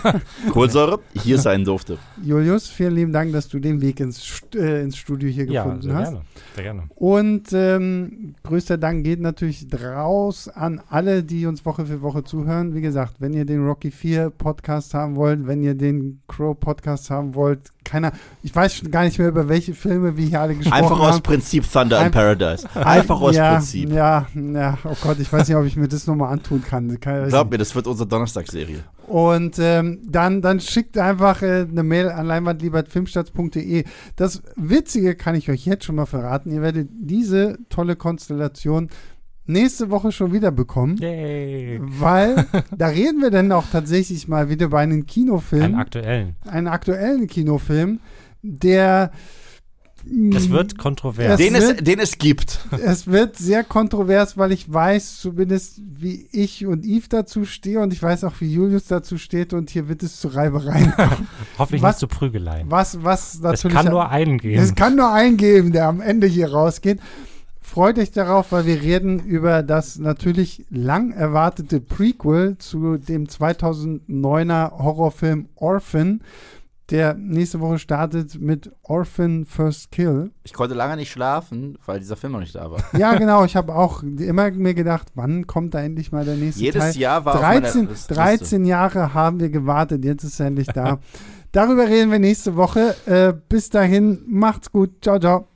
S3: Kohlensäure hier sein durfte.
S1: Julius, vielen lieben Dank, dass du den Weg ins, St äh, ins Studio hier
S2: ja,
S1: gefunden
S2: sehr
S1: hast.
S2: gerne. Sehr gerne.
S1: Und ähm, größter Dank geht natürlich draus an alle, die uns Woche für Woche zuhören. Wie gesagt, wenn ihr den Rocky 4 Podcast haben wollt, wenn ihr den Crow Podcast haben wollt, keiner, ich weiß schon gar nicht mehr, über welche Filme wir hier alle gesprochen
S3: Einfach
S1: haben.
S3: aus Prinzip Thunder in
S1: Ein-
S3: Paradise. Einfach aus
S1: ja,
S3: Prinzip.
S1: Ja, ja, oh Gott, ich weiß nicht, ob ich mir das nochmal antun kann. kann
S3: Glaub mir, das wird unsere Donnerstagsserie.
S1: und ähm, dann, dann schickt einfach äh, eine Mail an leinwandliebertfilmstarts.de. Das Witzige kann ich euch jetzt schon mal verraten. Ihr werdet diese tolle Konstellation nächste Woche schon wieder bekommen.
S2: Yay.
S1: Weil da reden wir dann auch tatsächlich mal wieder bei einem Kinofilm,
S2: Einen aktuellen.
S1: einen aktuellen Kinofilm, der
S2: Es wird kontrovers.
S1: Es
S3: Den es,
S1: wird-
S3: den es gibt.
S1: es wird sehr kontrovers, weil ich weiß zumindest, wie ich und Yves dazu stehe und ich weiß auch, wie Julius dazu steht und hier wird es zu Reibereien kommen.
S2: Hoffentlich
S1: Was-
S2: nicht zu Prügeleien.
S1: Was, was
S2: Es
S1: natürlich.
S2: kann nur einen gehen.
S1: es kann nur einen geben, der am Ende hier rausgeht. Freut euch darauf, weil wir reden über das natürlich lang erwartete Prequel zu dem 2009er Horrorfilm Orphan, der nächste Woche startet mit Orphan First Kill.
S3: Ich konnte lange nicht schlafen, weil dieser Film noch nicht da war.
S1: Ja, genau. Ich habe auch immer mir gedacht, wann kommt da endlich mal der nächste
S3: Jedes
S1: Teil?
S3: Jahr war auf
S1: 13,
S3: meiner Liste.
S1: 13 Jahre haben wir gewartet, jetzt ist er endlich da. Darüber reden wir nächste Woche. Äh, bis dahin, macht's gut. Ciao, ciao.